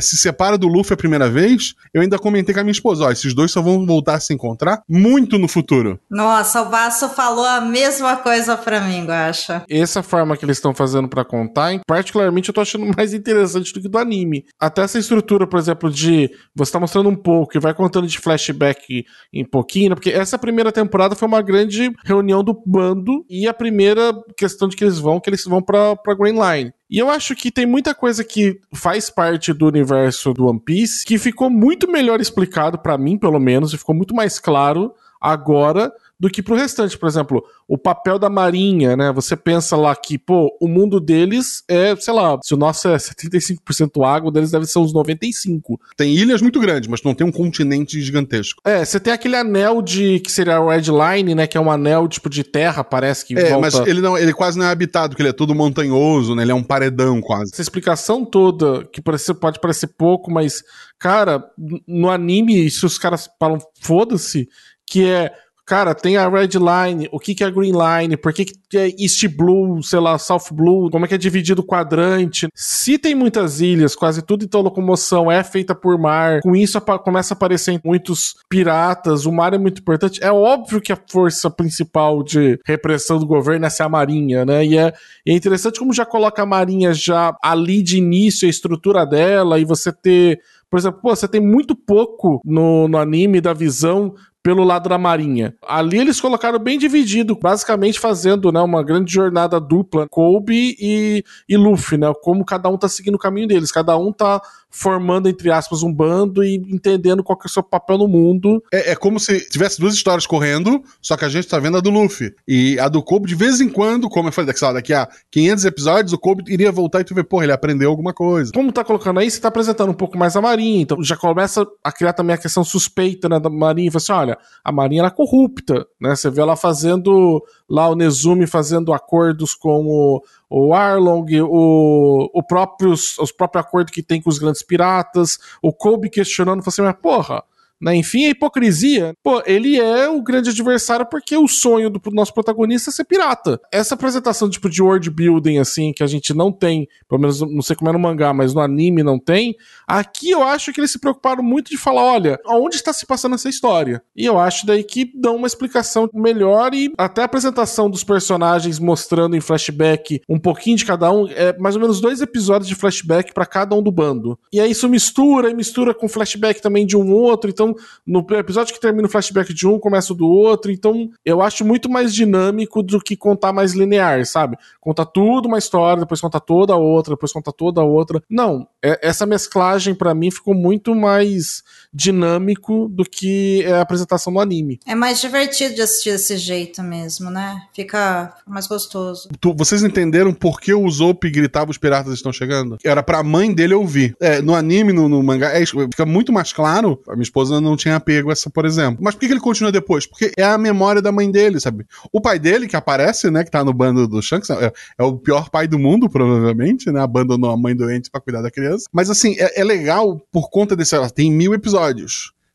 se separa do Luffy a primeira vez, eu ainda comentei com a minha esposa: ó, esses dois só vão voltar a se encontrar muito no futuro. Nossa, o Basso falou a mesma coisa pra mim, Guacha. Essa forma que eles estão fazendo para contar, particularmente eu tô achando mais interessante do que do anime. Até essa estrutura, por exemplo, de você tá mostrando um pouco e vai contando de flashback em pouquinho, né? porque essa primeira temporada foi uma grande reunião do bando e a primeira questão de que eles vão, que eles vão pra, pra Green Line. E eu acho que tem muita coisa que faz parte do universo do One Piece que ficou muito melhor explicado para mim, pelo menos, e ficou muito mais claro agora do que pro restante. Por exemplo, o papel da marinha, né? Você pensa lá que, pô, o mundo deles é, sei lá, se o nosso é 75% água, deles deve ser uns 95%. Tem ilhas muito grandes, mas não tem um continente gigantesco. É, você tem aquele anel de, que seria o Red Line, né? Que é um anel, tipo, de terra, parece que É, volta... mas ele, não, ele quase não é habitado, porque ele é todo montanhoso, né? Ele é um paredão quase. Essa explicação toda, que parece, pode parecer pouco, mas, cara, no anime, se os caras falam foda-se, que é Cara, tem a Red Line, o que, que é a Green Line, por que, que é East Blue, sei lá, South Blue, como é que é dividido o quadrante. Se tem muitas ilhas, quase tudo então locomoção é feita por mar, com isso começa a aparecer muitos piratas, o mar é muito importante. É óbvio que a força principal de repressão do governo é ser a marinha, né? E é, é interessante como já coloca a marinha já ali de início, a estrutura dela, e você ter por exemplo, pô, você tem muito pouco no, no anime da visão pelo lado da Marinha. Ali eles colocaram bem dividido, basicamente fazendo né, uma grande jornada dupla, Kobe e, e Luffy, né? Como cada um tá seguindo o caminho deles, cada um tá formando, entre aspas, um bando e entendendo qual que é o seu papel no mundo. É, é como se tivesse duas histórias correndo, só que a gente tá vendo a do Luffy. E a do Kobe, de vez em quando, como eu falei, daqui, daqui a 500 episódios, o Kobe iria voltar e tu vê, porra, ele aprendeu alguma coisa. Como tá colocando aí, você tá apresentando um pouco mais a Marinha, então já começa a criar também a questão suspeita né, da Marinha. Fala assim, olha, a Marinha era corrupta, né? Você vê ela fazendo, lá o Nezumi fazendo acordos com o, o Arlong, o, o próprios, os próprios acordos que tem com os grandes piratas, o Kobe questionando, falando assim, mas porra, né? Enfim, a hipocrisia. Pô, ele é o grande adversário porque o sonho do nosso protagonista é ser pirata. Essa apresentação tipo de world building assim que a gente não tem, pelo menos não sei como é no mangá, mas no anime não tem. Aqui eu acho que eles se preocuparam muito de falar, olha, aonde está se passando essa história? E eu acho daí que dão uma explicação melhor e até a apresentação dos personagens mostrando em flashback um pouquinho de cada um, é mais ou menos dois episódios de flashback para cada um do bando. E aí isso mistura e mistura com flashback também de um outro, então no episódio que termina o flashback de um, começa o do outro. Então, eu acho muito mais dinâmico do que contar mais linear, sabe? Conta tudo uma história, depois conta toda a outra, depois conta toda a outra. Não, é, essa mesclagem para mim ficou muito mais dinâmico do que é a apresentação do anime. É mais divertido de assistir desse jeito mesmo, né? Fica, fica mais gostoso. Tu, vocês entenderam por que o Zope gritava os piratas estão chegando? Era pra mãe dele ouvir. É, no anime, no, no mangá, é, fica muito mais claro. A minha esposa não tinha apego a essa, por exemplo. Mas por que, que ele continua depois? Porque é a memória da mãe dele, sabe? O pai dele, que aparece, né, que tá no bando do Shanks, é, é o pior pai do mundo, provavelmente, né? Abandonou a mãe doente para cuidar da criança. Mas assim, é, é legal por conta desse. Ela tem mil episódios.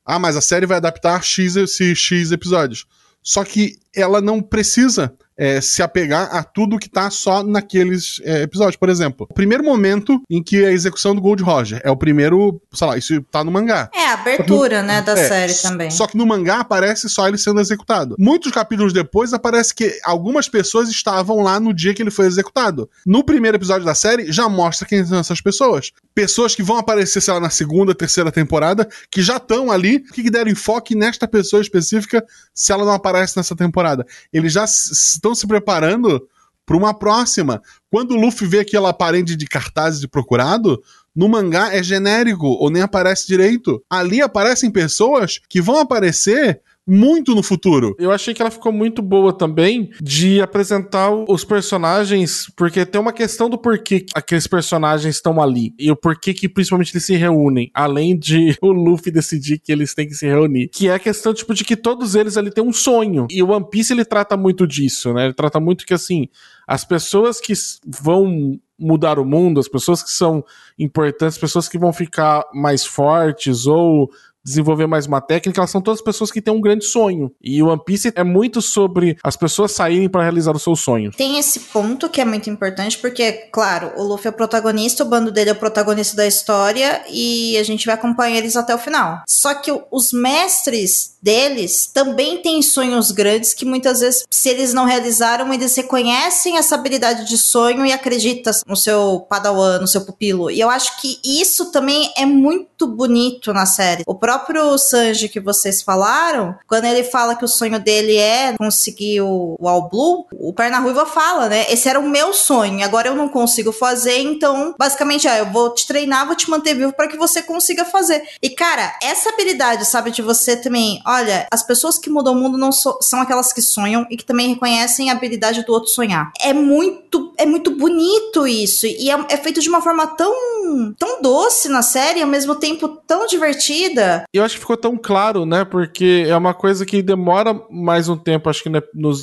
Ah, mas a série vai adaptar X, X episódios. Só que ela não precisa é, se apegar a tudo que tá só naqueles é, episódios. Por exemplo, o primeiro momento em que a execução do Gold Roger é o primeiro, sei lá, isso tá no mangá. É, a abertura, no, né, da é, série também. Só que no mangá aparece só ele sendo executado. Muitos capítulos depois aparece que algumas pessoas estavam lá no dia que ele foi executado. No primeiro episódio da série já mostra quem são essas pessoas. Pessoas que vão aparecer, sei lá, na segunda, terceira temporada, que já estão ali, que deram enfoque nesta pessoa específica se ela não aparece nessa temporada. Eles já estão se preparando para uma próxima. Quando o Luffy vê aquela parede de cartazes de procurado, no mangá é genérico ou nem aparece direito. Ali aparecem pessoas que vão aparecer muito no futuro. Eu achei que ela ficou muito boa também de apresentar os personagens, porque tem uma questão do porquê aqueles personagens estão ali e o porquê que principalmente eles se reúnem, além de o Luffy decidir que eles têm que se reunir, que é a questão tipo de que todos eles ali têm um sonho. E o One Piece ele trata muito disso, né? Ele trata muito que assim, as pessoas que vão mudar o mundo, as pessoas que são importantes, as pessoas que vão ficar mais fortes ou desenvolver mais uma técnica, elas são todas pessoas que têm um grande sonho. E o One Piece é muito sobre as pessoas saírem para realizar o seu sonho. Tem esse ponto que é muito importante, porque, claro, o Luffy é o protagonista, o bando dele é o protagonista da história e a gente vai acompanhar eles até o final. Só que os mestres deles também têm sonhos grandes que muitas vezes, se eles não realizaram, eles reconhecem essa habilidade de sonho e acreditam no seu padawan, no seu pupilo. E eu acho que isso também é muito bonito na série. O próprio Sanji que vocês falaram, quando ele fala que o sonho dele é conseguir o, o All Blue, o Perna Ruiva fala, né? Esse era o meu sonho, agora eu não consigo fazer, então basicamente, ah, eu vou te treinar, vou te manter vivo para que você consiga fazer. E cara, essa habilidade, sabe, de você também olha, as pessoas que mudam o mundo não so, são aquelas que sonham e que também reconhecem a habilidade do outro sonhar. É muito, é muito bonito isso. E é, é feito de uma forma tão, tão doce na série, ao mesmo tempo tão divertida. Eu acho que ficou tão claro, né? Porque é uma coisa que demora mais um tempo, acho que no,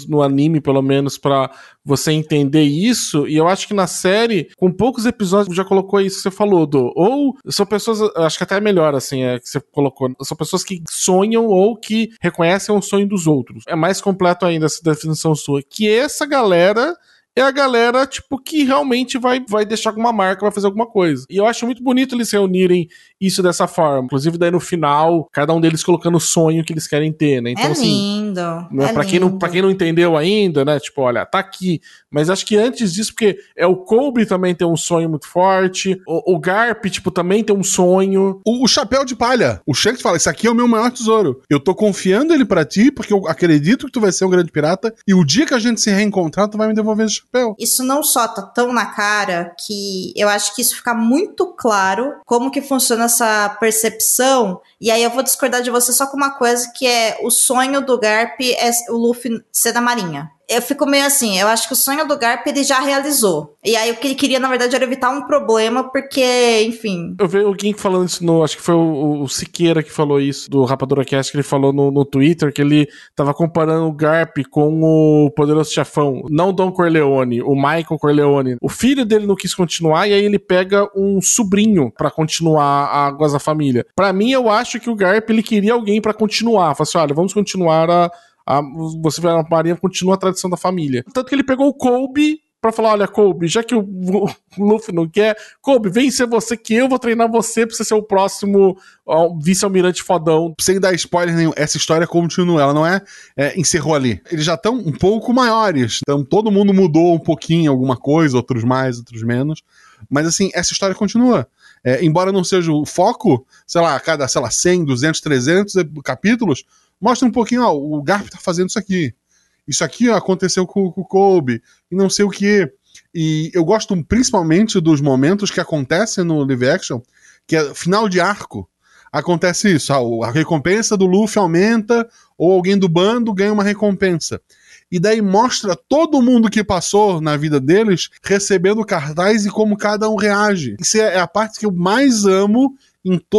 no anime, pelo menos, para você entender isso. E eu acho que na série, com poucos episódios, já colocou isso que você falou, do. Ou são pessoas, acho que até é melhor, assim, é, que você colocou. São pessoas que sonham ou que reconhecem o sonho dos outros. É mais completo ainda essa definição sua. Que essa galera é a galera, tipo, que realmente vai, vai deixar alguma marca, vai fazer alguma coisa. E eu acho muito bonito eles reunirem isso dessa forma. Inclusive, daí no final, cada um deles colocando o sonho que eles querem ter, né? Então, é assim, lindo. Né, é pra, lindo. Quem não, pra quem não entendeu ainda, né? Tipo, olha, tá aqui. Mas acho que antes disso, porque é o Kobe também tem um sonho muito forte. O, o Garp, tipo, também tem um sonho. O, o chapéu de palha. O Shanks fala: Isso aqui é o meu maior tesouro. Eu tô confiando ele para ti, porque eu acredito que tu vai ser um grande pirata. E o dia que a gente se reencontrar, tu vai me devolver esse chapéu. Isso não só tá tão na cara que eu acho que isso fica muito claro como que funciona essa percepção. E aí eu vou discordar de você só com uma coisa que é o sonho do Garp é o Luffy ser da marinha eu fico meio assim, eu acho que o sonho do Garp ele já realizou. E aí o que ele queria, na verdade, era evitar um problema, porque, enfim. Eu vi alguém falando isso no. Acho que foi o, o Siqueira que falou isso, do Rapadura Cast, que ele falou no, no Twitter, que ele tava comparando o Garp com o Poderoso Chefão. Não Don Corleone, o Michael Corleone. O filho dele não quis continuar, e aí ele pega um sobrinho para continuar a da Família. Para mim, eu acho que o Garp ele queria alguém para continuar. Fala assim: olha, vamos continuar a a, você vai na Marinha continua a tradição da família. Tanto que ele pegou o Kobe para falar: olha, Kobe, já que o, o, Luffy não quer, Kobe, vem ser você que eu vou treinar você pra você ser o próximo vice-almirante fodão. Sem dar spoiler nenhum, essa história continua, ela não é, é encerrou ali. Eles já estão um pouco maiores, então todo mundo mudou um pouquinho alguma coisa, outros mais, outros menos. Mas assim, essa história continua. É, embora não seja o foco, sei lá, a cada, sei lá, 100, 200, 300 capítulos, Mostra um pouquinho, ó, o Garp tá fazendo isso aqui. Isso aqui ó, aconteceu com, com o Kobe, e não sei o que. E eu gosto principalmente dos momentos que acontecem no live action, que é final de arco. Acontece isso, a recompensa do Luffy aumenta, ou alguém do bando ganha uma recompensa. E daí mostra todo mundo que passou na vida deles recebendo cartaz e como cada um reage. Isso é a parte que eu mais amo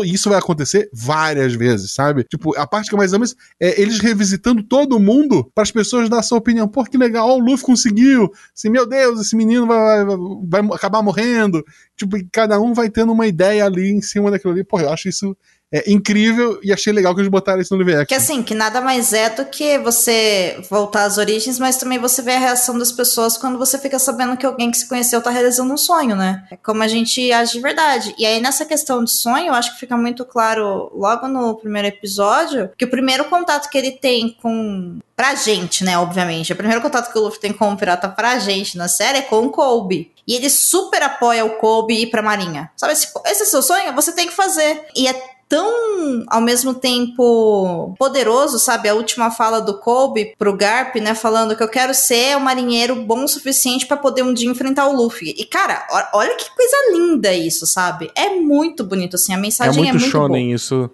isso vai acontecer várias vezes, sabe? Tipo, a parte que eu mais amo é eles revisitando todo mundo para as pessoas dar sua opinião. Pô, que legal, o Luffy conseguiu. Assim, meu Deus, esse menino vai, vai, vai acabar morrendo. Tipo, cada um vai tendo uma ideia ali em cima daquilo ali. Pô, eu acho isso é incrível e achei legal que eles botaram isso no live action. Que assim, que nada mais é do que você voltar às origens, mas também você vê a reação das pessoas quando você fica sabendo que alguém que se conheceu tá realizando um sonho, né? É como a gente age de verdade. E aí, nessa questão de sonho, eu acho que fica muito claro logo no primeiro episódio que o primeiro contato que ele tem com. Pra gente, né? Obviamente. O primeiro contato que o Luffy tem com o pirata pra gente na série é com o Kobe. E ele super apoia o Kobe ir pra Marinha. Sabe, esse, esse é seu sonho? Você tem que fazer. E é tão, ao mesmo tempo, poderoso, sabe? A última fala do Kobe pro Garp, né? Falando que eu quero ser um marinheiro bom o suficiente para poder um dia enfrentar o Luffy. E, cara, olha que coisa linda isso, sabe? É muito bonito, assim. A mensagem é muito, é muito shonen boa. isso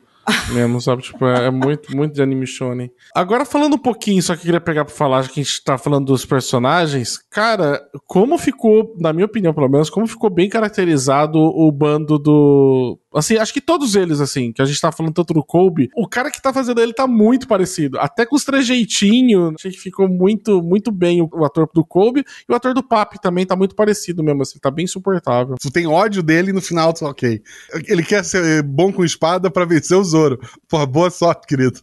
mesmo, sabe? Tipo, é, é, muito, muito de anime shonen. Agora, falando um pouquinho, só que eu queria pegar pra falar, já que a gente tá falando dos personagens, cara, como ficou, na minha opinião, pelo menos, como ficou bem caracterizado o bando do Assim, acho que todos eles, assim, que a gente tá falando tanto do Kobe, o cara que tá fazendo ele tá muito parecido. Até com os trejeitinhos, achei que ficou muito, muito bem o, o, ator do Kobe. E o ator do Papi também tá muito parecido mesmo, assim, tá bem suportável. Tu tem ódio dele e no final tu, ok. Ele quer ser bom com espada para vencer o Zoro. Porra, boa sorte, querido.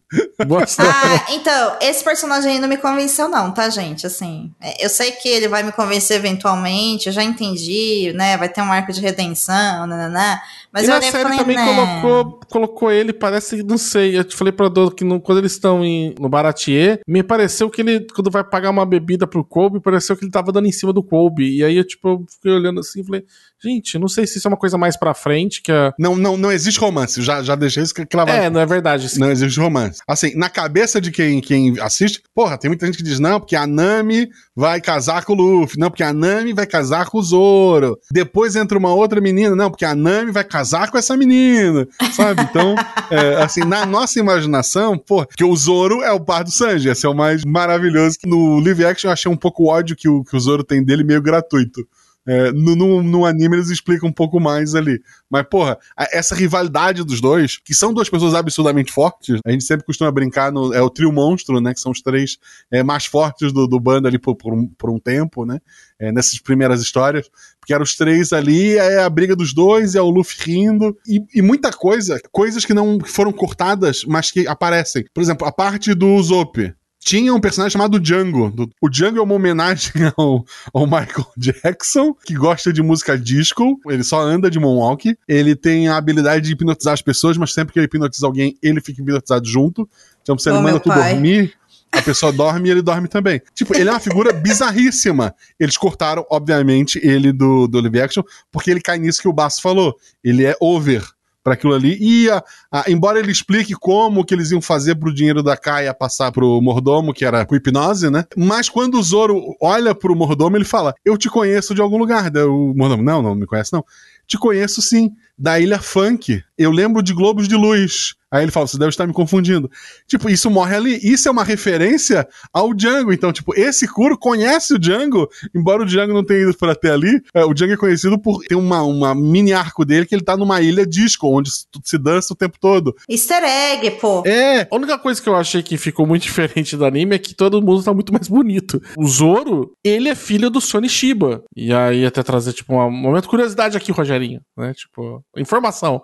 Boa sorte. ah, então, esse personagem aí não me convenceu não, tá, gente? Assim, é, eu sei que ele vai me convencer eventualmente, eu já entendi, né? Vai ter um arco de redenção, né, né, né. Mas e eu olhei série também colocou, colocou ele, parece, não sei, eu te falei pra Dor que no, quando eles estão no Baratier, me pareceu que ele, quando vai pagar uma bebida pro Kobe, pareceu que ele tava dando em cima do Kobe. E aí eu, tipo, eu fiquei olhando assim e falei, gente, não sei se isso é uma coisa mais pra frente, que é... Não, não, não existe romance, já, já deixei isso clavado. É, não é verdade. Sim. Não existe romance. Assim, na cabeça de quem, quem assiste, porra, tem muita gente que diz, não, porque a Nami vai casar com o Luffy, não, porque a Nami vai casar com o Zoro. Depois entra uma outra menina, não, porque a Nami vai casar com essa menina sabe? Então, é, assim, na nossa imaginação, pô, que o Zoro é o par do Sanji, esse é o mais maravilhoso. No live action eu achei um pouco o ódio que o, que o Zoro tem dele meio gratuito. É, no, no, no, anime eles explicam um pouco mais ali. Mas, porra, essa rivalidade dos dois, que são duas pessoas absurdamente fortes, a gente sempre costuma brincar no. É o trio monstro, né? Que são os três é, mais fortes do, do bando ali por, por, um, por um tempo, né? É, nessas primeiras histórias. Porque eram os três ali, é a briga dos dois, é o Luffy rindo. E, e muita coisa, coisas que não foram cortadas, mas que aparecem. Por exemplo, a parte do Zop tinha um personagem chamado Django. O Django é uma homenagem ao, ao, Michael Jackson, que gosta de música disco. Ele só anda de moonwalk. Ele tem a habilidade de hipnotizar as pessoas, mas sempre que ele hipnotiza alguém, ele fica hipnotizado junto. Então, ele oh, manda tu pai. dormir, a pessoa dorme e ele dorme também. Tipo, ele é uma figura bizarríssima. Eles cortaram, obviamente, ele do, do live action, porque ele cai nisso que o Basso falou. Ele é over para aquilo ali. E, a, a, embora ele explique como que eles iam fazer pro dinheiro da Kaia passar pro mordomo, que era com hipnose, né? Mas quando o Zoro olha pro mordomo, ele fala: Eu te conheço de algum lugar. O mordomo, não, não me conhece, não. Te conheço sim, da Ilha Funk. Eu lembro de Globos de Luz. Aí ele fala, você deve estar me confundindo. Tipo, isso morre ali. Isso é uma referência ao Django. Então, tipo, esse Kuro conhece o Django, embora o Django não tenha ido para até ali. É, o Django é conhecido por ter uma, uma mini arco dele que ele tá numa ilha disco, onde se dança o tempo todo. Easter egg, pô. É. A única coisa que eu achei que ficou muito diferente do anime é que todo mundo tá muito mais bonito. O Zoro, ele é filho do Sony Shiba. E aí até trazer, tipo, um momento de curiosidade aqui, Rogerinho, né? Tipo, informação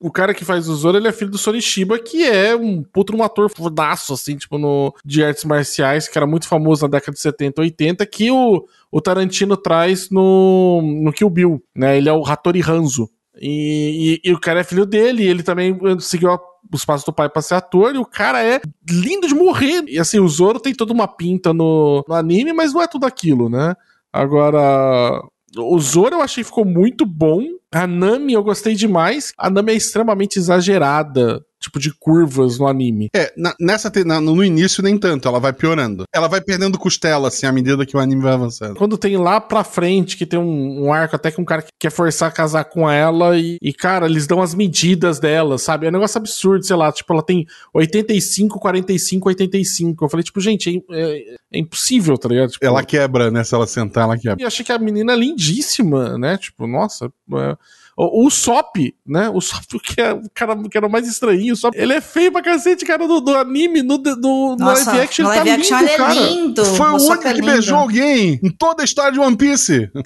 o cara que faz o Zoro, ele é filho do Sonishiba, que é um puto um ator fodaço, assim, tipo, no, de artes marciais, que era muito famoso na década de 70, 80, que o, o Tarantino traz no, no Kill Bill, né? Ele é o Hattori Hanzo. E, e, e, o cara é filho dele, e ele também seguiu a, os passos do pai pra ser ator, e o cara é lindo de morrer. E assim, o Zoro tem toda uma pinta no, no anime, mas não é tudo aquilo, né? Agora, o Zoro eu achei que ficou muito bom. A Nami eu gostei demais. A Nami é extremamente exagerada tipo de curvas no anime. É, na, nessa na, no início nem tanto, ela vai piorando. Ela vai perdendo costela assim à medida que o anime vai avançando. Quando tem lá pra frente que tem um, um arco até que um cara quer forçar a casar com ela e, e, cara, eles dão as medidas dela, sabe? É um negócio absurdo, sei lá, tipo, ela tem 85, 45, 85. Eu falei, tipo, gente, é, é, é impossível, tá ligado? Tipo, ela quebra, né? Se ela sentar, ela quebra. E achei que a menina é lindíssima, né? Tipo, nossa, é, o, o Sop, né? O Sop, que é o cara que era o mais estranho. O Sop, ele é feio pra cacete, cara, do, do anime, no, no, Nossa, no live action. No live action ele, tá lindo, ele é lindo. Foi o, o único é que beijou alguém em toda a história de One Piece.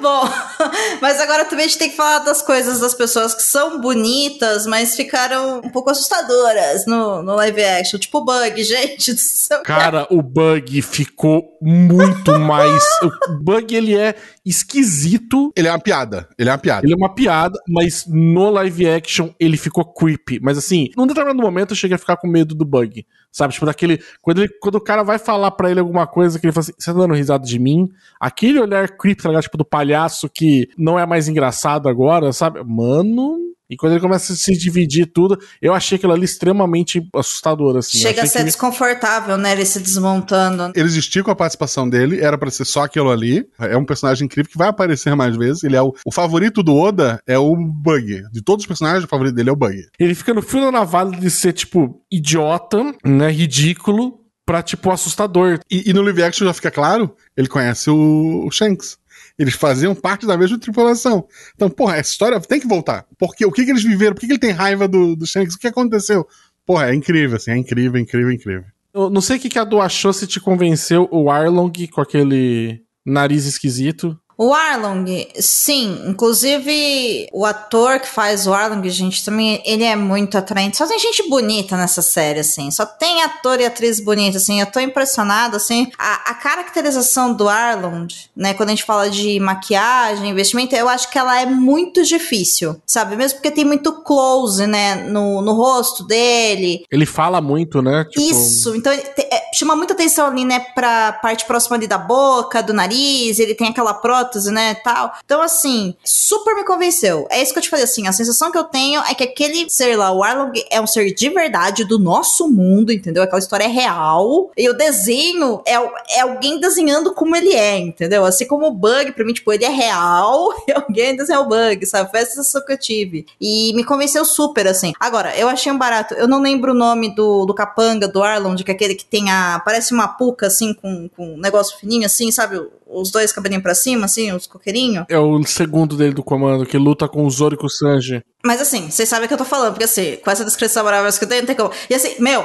Bom. mas agora também a gente tem que falar das coisas das pessoas que são bonitas, mas ficaram um pouco assustadoras no, no live action. Tipo o Bug, gente do céu. Cara, o Bug ficou muito mais. O Bug, ele é esquisito. Ele é uma piada. Ele é uma piada. Ele é uma piada, mas no live action ele ficou creepy. Mas assim, num determinado momento eu cheguei a ficar com medo do Bug. Sabe? Tipo, daquele. Quando, ele, quando o cara vai falar pra ele alguma coisa que ele fala assim: você tá dando risada de mim? Aquele olhar creepy, tá ligado? Tipo, do palhaço que não é mais engraçado agora, sabe? Mano. E quando ele começa a se dividir tudo, eu achei aquilo ali extremamente assustador, assim. Chega a ser que- desconfortável, né? Ele se desmontando. Eles esticam a participação dele, era pra ser só aquilo ali. É um personagem incrível que vai aparecer mais vezes. Ele é o, o favorito do Oda é o Bug. De todos os personagens, o favorito dele é o Bug. Ele fica no fio da navalha de ser, tipo, idiota, né? Ridículo, pra, tipo, assustador. E, e no live action já fica claro, ele conhece o, o Shanks. Eles faziam parte da mesma tripulação. Então, porra, essa história tem que voltar. Porque o que, que eles viveram? Por que, que ele tem raiva do, do Shanks? O que aconteceu? Porra, é incrível, assim, é incrível, incrível, incrível. Eu não sei o que, que a do achou se te convenceu o Arlong com aquele nariz esquisito. O Arlong, sim, inclusive o ator que faz o Arlong, gente, também ele é muito atraente. Só tem gente bonita nessa série, assim. Só tem ator e atriz bonita, assim. Eu tô impressionada, assim. A, a caracterização do Arlong, né, quando a gente fala de maquiagem, investimento, eu acho que ela é muito difícil, sabe? Mesmo porque tem muito close, né, no, no rosto dele. Ele fala muito, né? Tipo, Isso, então te- é, chama muita atenção ali, né, pra parte próxima ali da boca, do nariz, ele tem aquela prótese, né, tal. Então, assim, super me convenceu. É isso que eu te falei, assim, a sensação que eu tenho é que aquele ser lá, o Arlong, é um ser de verdade do nosso mundo, entendeu? Aquela história é real. E o desenho é, é alguém desenhando como ele é, entendeu? Assim como o Bug, pra mim, tipo, ele é real e alguém desenhou o Bug, sabe? Foi essa sensação que eu tive. E me convenceu super, assim. Agora, eu achei um barato. Eu não lembro o nome do, do capanga, do Arlong, que é aquele que tem a. Parece uma puca, assim, com, com um negócio fininho, assim, sabe? Os dois cabelinhos pra cima, assim, os coqueirinhos. É o segundo dele do comando, que luta com o Zoro e com o Sanji. Mas assim, vocês sabem o que eu tô falando, porque assim, com essa descrição maravilhosa que eu tenho, não tem como. E assim, meu,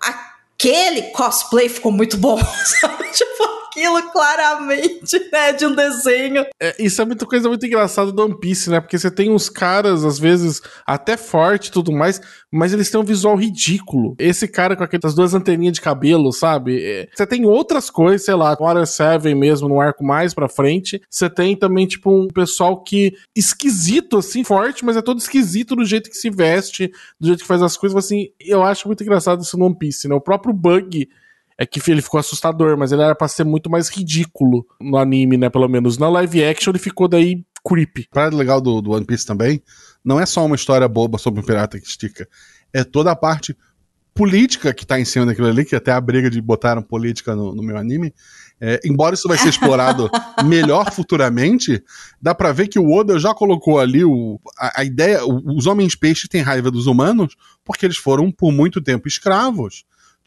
aquele cosplay ficou muito bom, sabe? Tipo, aquilo claramente, né, de um desenho. É, isso é muita coisa muito engraçada do One Piece, né? Porque você tem uns caras, às vezes, até forte e tudo mais, mas eles têm um visual ridículo. Esse cara com aquelas duas anteninhas de cabelo, sabe? É, Você tem outras coisas, sei lá, Water Seven mesmo, no arco mais pra frente. Você tem também, tipo, um pessoal que esquisito, assim, forte, mas é todo esquisito do jeito que se veste, do jeito que faz as coisas, assim. Eu acho muito engraçado isso no One Piece, né? O próprio Bug é que ele ficou assustador, mas ele era pra ser muito mais ridículo no anime, né? Pelo menos. Na live action ele ficou daí creepy. A parada legal do, do One Piece também não é só uma história boba sobre um pirata que estica. É toda a parte política que tá em cima daquilo ali, que até a briga de botaram política no, no meu anime. É, embora isso vai ser explorado melhor futuramente, dá pra ver que o Oda já colocou ali o, a, a ideia. o- os homens peixes têm raiva dos humanos porque eles foram por muito tempo escravos.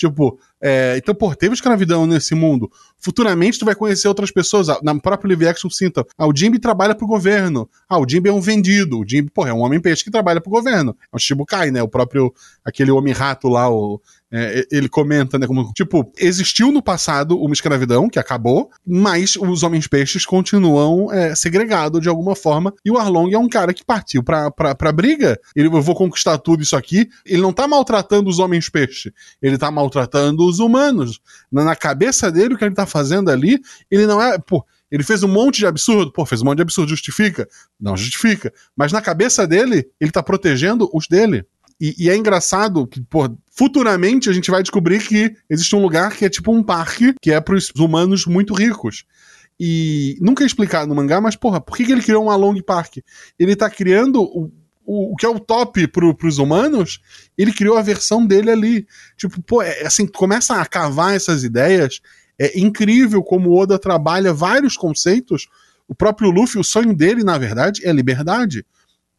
Tipo, é, então, pô, teve escravidão nesse mundo. Futuramente tu vai conhecer outras pessoas. Ah, Na própria live action sinta. Ah, o Jimby trabalha pro governo. Ah, o Jimby é um vendido. O Jimby, pô, é um homem peixe que trabalha pro governo. É um Shibukai, né? O próprio, aquele homem rato lá, o, é, ele comenta, né? Como, tipo, existiu no passado uma escravidão que acabou, mas os homens peixes continuam é, segregados de alguma forma. E o Arlong é um cara que partiu pra, pra, pra briga. Ele, eu vou conquistar tudo isso aqui. Ele não tá maltratando os homens peixe. Ele tá maltratando os humanos. Na, na cabeça dele, o que ele tá fazendo ali, ele não é. Pô, ele fez um monte de absurdo. Pô, fez um monte de absurdo. Justifica? Não justifica. Mas na cabeça dele, ele tá protegendo os dele. E, e é engraçado que, pô, futuramente a gente vai descobrir que existe um lugar que é tipo um parque, que é pros humanos muito ricos. E nunca é explicado no mangá, mas, porra, por que, que ele criou um Along Park? Ele tá criando o, o, o que é o top pro, pros humanos, ele criou a versão dele ali. Tipo, pô, é, assim, começa a cavar essas ideias. É incrível como o Oda trabalha vários conceitos. O próprio Luffy, o sonho dele, na verdade, é liberdade.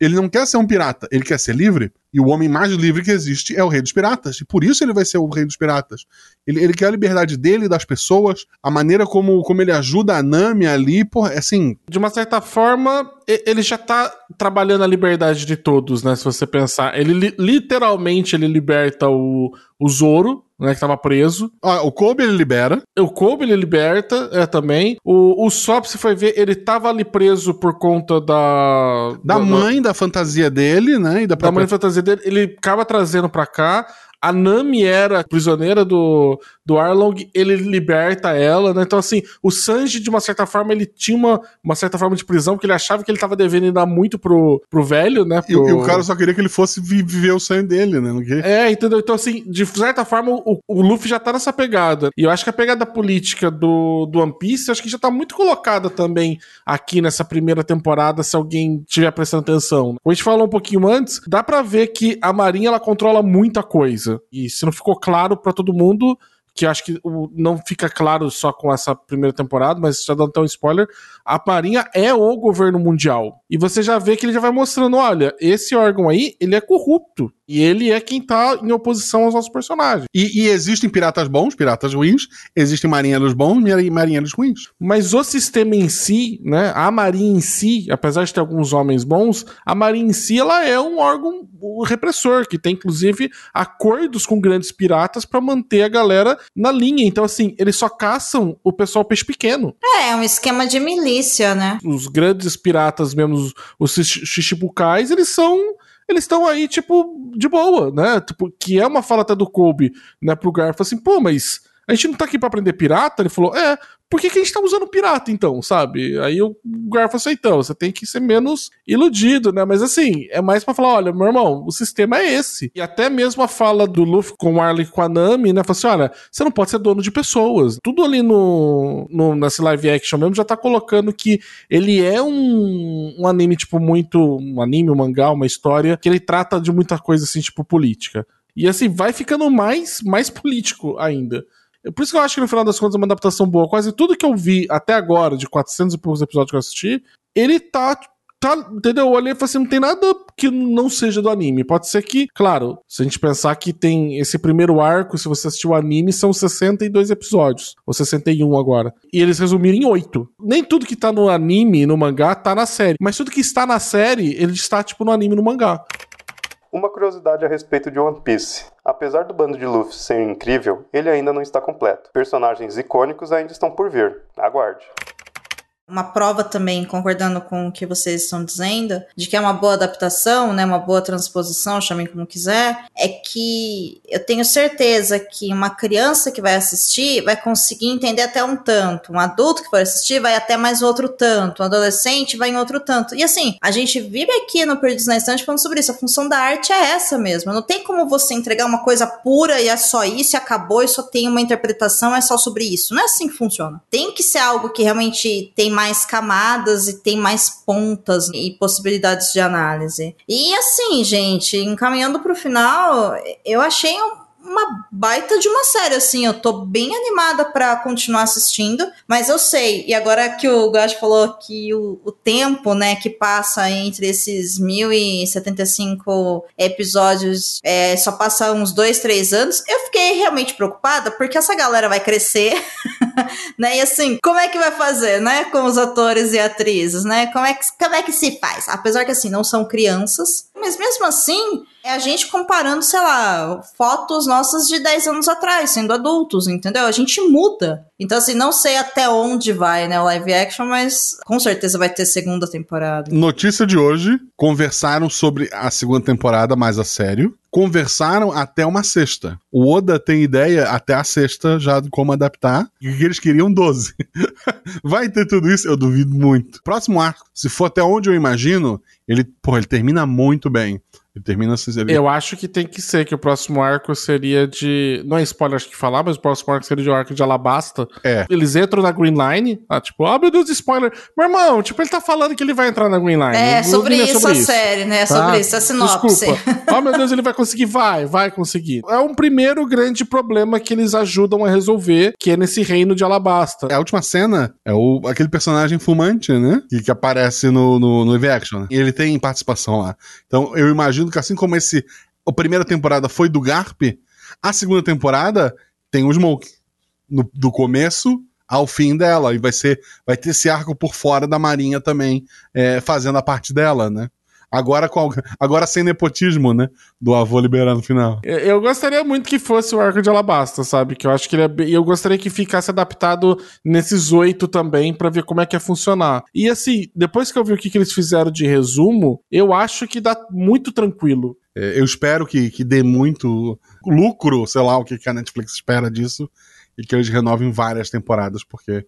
Ele não quer ser um pirata, ele quer ser livre. E o homem mais livre que existe é o rei dos piratas. E por isso ele vai ser o rei dos piratas. Ele, ele quer a liberdade dele, das pessoas, a maneira como, como ele ajuda a Nami ali, pô, é assim. De uma certa forma, ele já tá trabalhando a liberdade de todos, né? Se você pensar. Ele li- literalmente ele liberta o, o Zoro, né, que tava preso. Ó, o Kobe ele libera. O Kobe ele liberta, é, também. O, o Sop, se foi ver, ele tava ali preso por conta da... Da mãe, da fantasia dele, né? E da Da mãe própria... de fantasia dele, ele acaba trazendo pra cá. A Nami era prisioneira do, do Arlong, ele liberta ela, né? Então, assim, o Sanji, de uma certa forma, ele tinha uma, uma certa forma de prisão, porque ele achava que ele tava devendo ainda muito pro, pro velho, né? E, o- pro- e o cara só queria que ele fosse vi- viver o sonho dele, né? Queria- É, entendeu? Então, assim, de certa forma, o, o Luffy já tá nessa pegada. E eu acho que a pegada política do, do One Piece, acho que já tá muito colocada também aqui nessa primeira temporada, se alguém estiver prestando atenção. Como a gente falou um pouquinho antes, dá pra ver que a Marinha, ela controla muita coisa. E se não ficou claro pra todo mundo, que acho que não fica claro só com essa primeira temporada, mas já dando até um spoiler, a Marinha é o governo mundial. E você já vê que ele já vai mostrando, olha, esse órgão aí, ele é corrupto. E ele é quem tá em oposição aos nossos personagens. E, e existem piratas bons, piratas ruins, existem marinheiros bons e marinheiros ruins. Mas o sistema em si, né, a Marinha em si, apesar de ter alguns homens bons, a Marinha em si, ela é um órgão repressor, que tem inclusive acordos com grandes piratas pra manter a galera na linha. Então, assim, eles só caçam o pessoal peixe pequeno. É, é um esquema de milícia, né? os grandes piratas mesmo, os, os Shichibukais, eles são. Eles estão aí, tipo, de boa, né? Tipo, que é uma fala até do Kobe, né, pro Garfo, assim, pô, mas a gente não tá aqui pra aprender pirata? Ele falou, é, por que, que a gente tá usando pirata, então, sabe? Aí o Garfo aceitou, você tem que ser menos iludido, né? Mas assim, é mais pra falar, olha, meu irmão, o sistema é esse. E até mesmo a fala do Luffy com o Arley com a Nami, né? Fala assim, olha, você não pode ser dono de pessoas. Tudo ali no, no nesse live action mesmo já tá colocando que ele é um, um anime, tipo, muito. Um anime, um mangá, uma história, que ele trata de muita coisa assim, tipo, política. E assim, vai ficando mais, mais político ainda. Por isso que eu acho que no final das contas é uma adaptação boa. Quase tudo que eu vi até agora, de 400 e poucos episódios que eu assisti, ele tá. tá entendeu? Eu olhei e falei assim: não tem nada que não seja do anime. Pode ser que, claro, se a gente pensar que tem esse primeiro arco, se você assistiu o anime, são 62 episódios. Ou 61 agora. E eles resumiram em 8. Nem tudo que tá no anime, no mangá, tá na série. Mas tudo que está na série, ele está, tipo, no anime no mangá. Uma curiosidade a respeito de One Piece. Apesar do bando de Luffy ser incrível, ele ainda não está completo. Personagens icônicos ainda estão por vir. Aguarde. Uma prova também, concordando com o que vocês estão dizendo, de que é uma boa adaptação, né, uma boa transposição, chamem como quiser, é que eu tenho certeza que uma criança que vai assistir vai conseguir entender até um tanto, um adulto que for assistir vai até mais outro tanto, um adolescente vai em outro tanto. E assim, a gente vive aqui no Perdidos na Estante falando sobre isso, a função da arte é essa mesmo. Não tem como você entregar uma coisa pura e é só isso e acabou e só tem uma interpretação, é só sobre isso. Não é assim que funciona. Tem que ser algo que realmente tem mais camadas e tem mais pontas e possibilidades de análise. E assim, gente, encaminhando pro final, eu achei um- uma baita de uma série, assim, eu tô bem animada pra continuar assistindo, mas eu sei, e agora que o Gash falou que o, o tempo, né, que passa entre esses 1075 episódios, é, só passa uns dois, três anos, eu fiquei realmente preocupada, porque essa galera vai crescer, né, e assim, como é que vai fazer, né, com os atores e atrizes, né, como é que, como é que se faz? Apesar que, assim, não são crianças, mas mesmo assim, é a gente comparando, sei lá, fotos nossas de 10 anos atrás, sendo adultos, entendeu? A gente muda. Então, assim, não sei até onde vai, né, o live action, mas com certeza vai ter segunda temporada. Notícia de hoje: conversaram sobre a segunda temporada mais a sério. Conversaram até uma sexta. O Oda tem ideia até a sexta já de como adaptar. E que eles queriam 12. Vai ter tudo isso? Eu duvido muito. Próximo arco, se for até onde eu imagino, ele, pô, ele termina muito bem. Ele termina assim. Ele... Eu acho que tem que ser que o próximo arco seria de. Não é spoiler acho que falar, mas o próximo arco seria de um arco de Alabasta. É. Eles entram na Green Line, ah, tipo, ah, meu Deus, spoiler. Meu irmão, tipo, ele tá falando que ele vai entrar na Green Line. É, O sobre Green isso a série, né? É tá? sobre isso, a sinopse. Desculpa. Oh, meu Deus, ele vai conseguir? Vai, vai conseguir. É um primeiro grande problema que eles ajudam a resolver, que é nesse reino de Alabasta. A última cena é o, aquele personagem fumante, né? Que, que aparece no, no, no live action. né? E ele tem participação lá. Então eu imagino que assim como esse. A primeira temporada foi do Garp, a segunda temporada tem o Smoke. No- do começo ao fim dela. E vai ser. Vai ter esse arco por fora da Marinha também, é, fazendo a parte dela, né? Agora, com, agora sem nepotismo, né? Do avô liberando no final. Eu, eu gostaria muito que fosse o arco de Alabasta, sabe? Que eu acho que ele é eu gostaria que ficasse adaptado nesses oito também para ver como é que ia funcionar. E assim, depois que eu vi o que, que eles fizeram de resumo, eu acho que dá muito tranquilo. É, eu espero que, que dê muito lucro, sei lá o que, que a Netflix espera disso, e que eles renovem várias temporadas, porque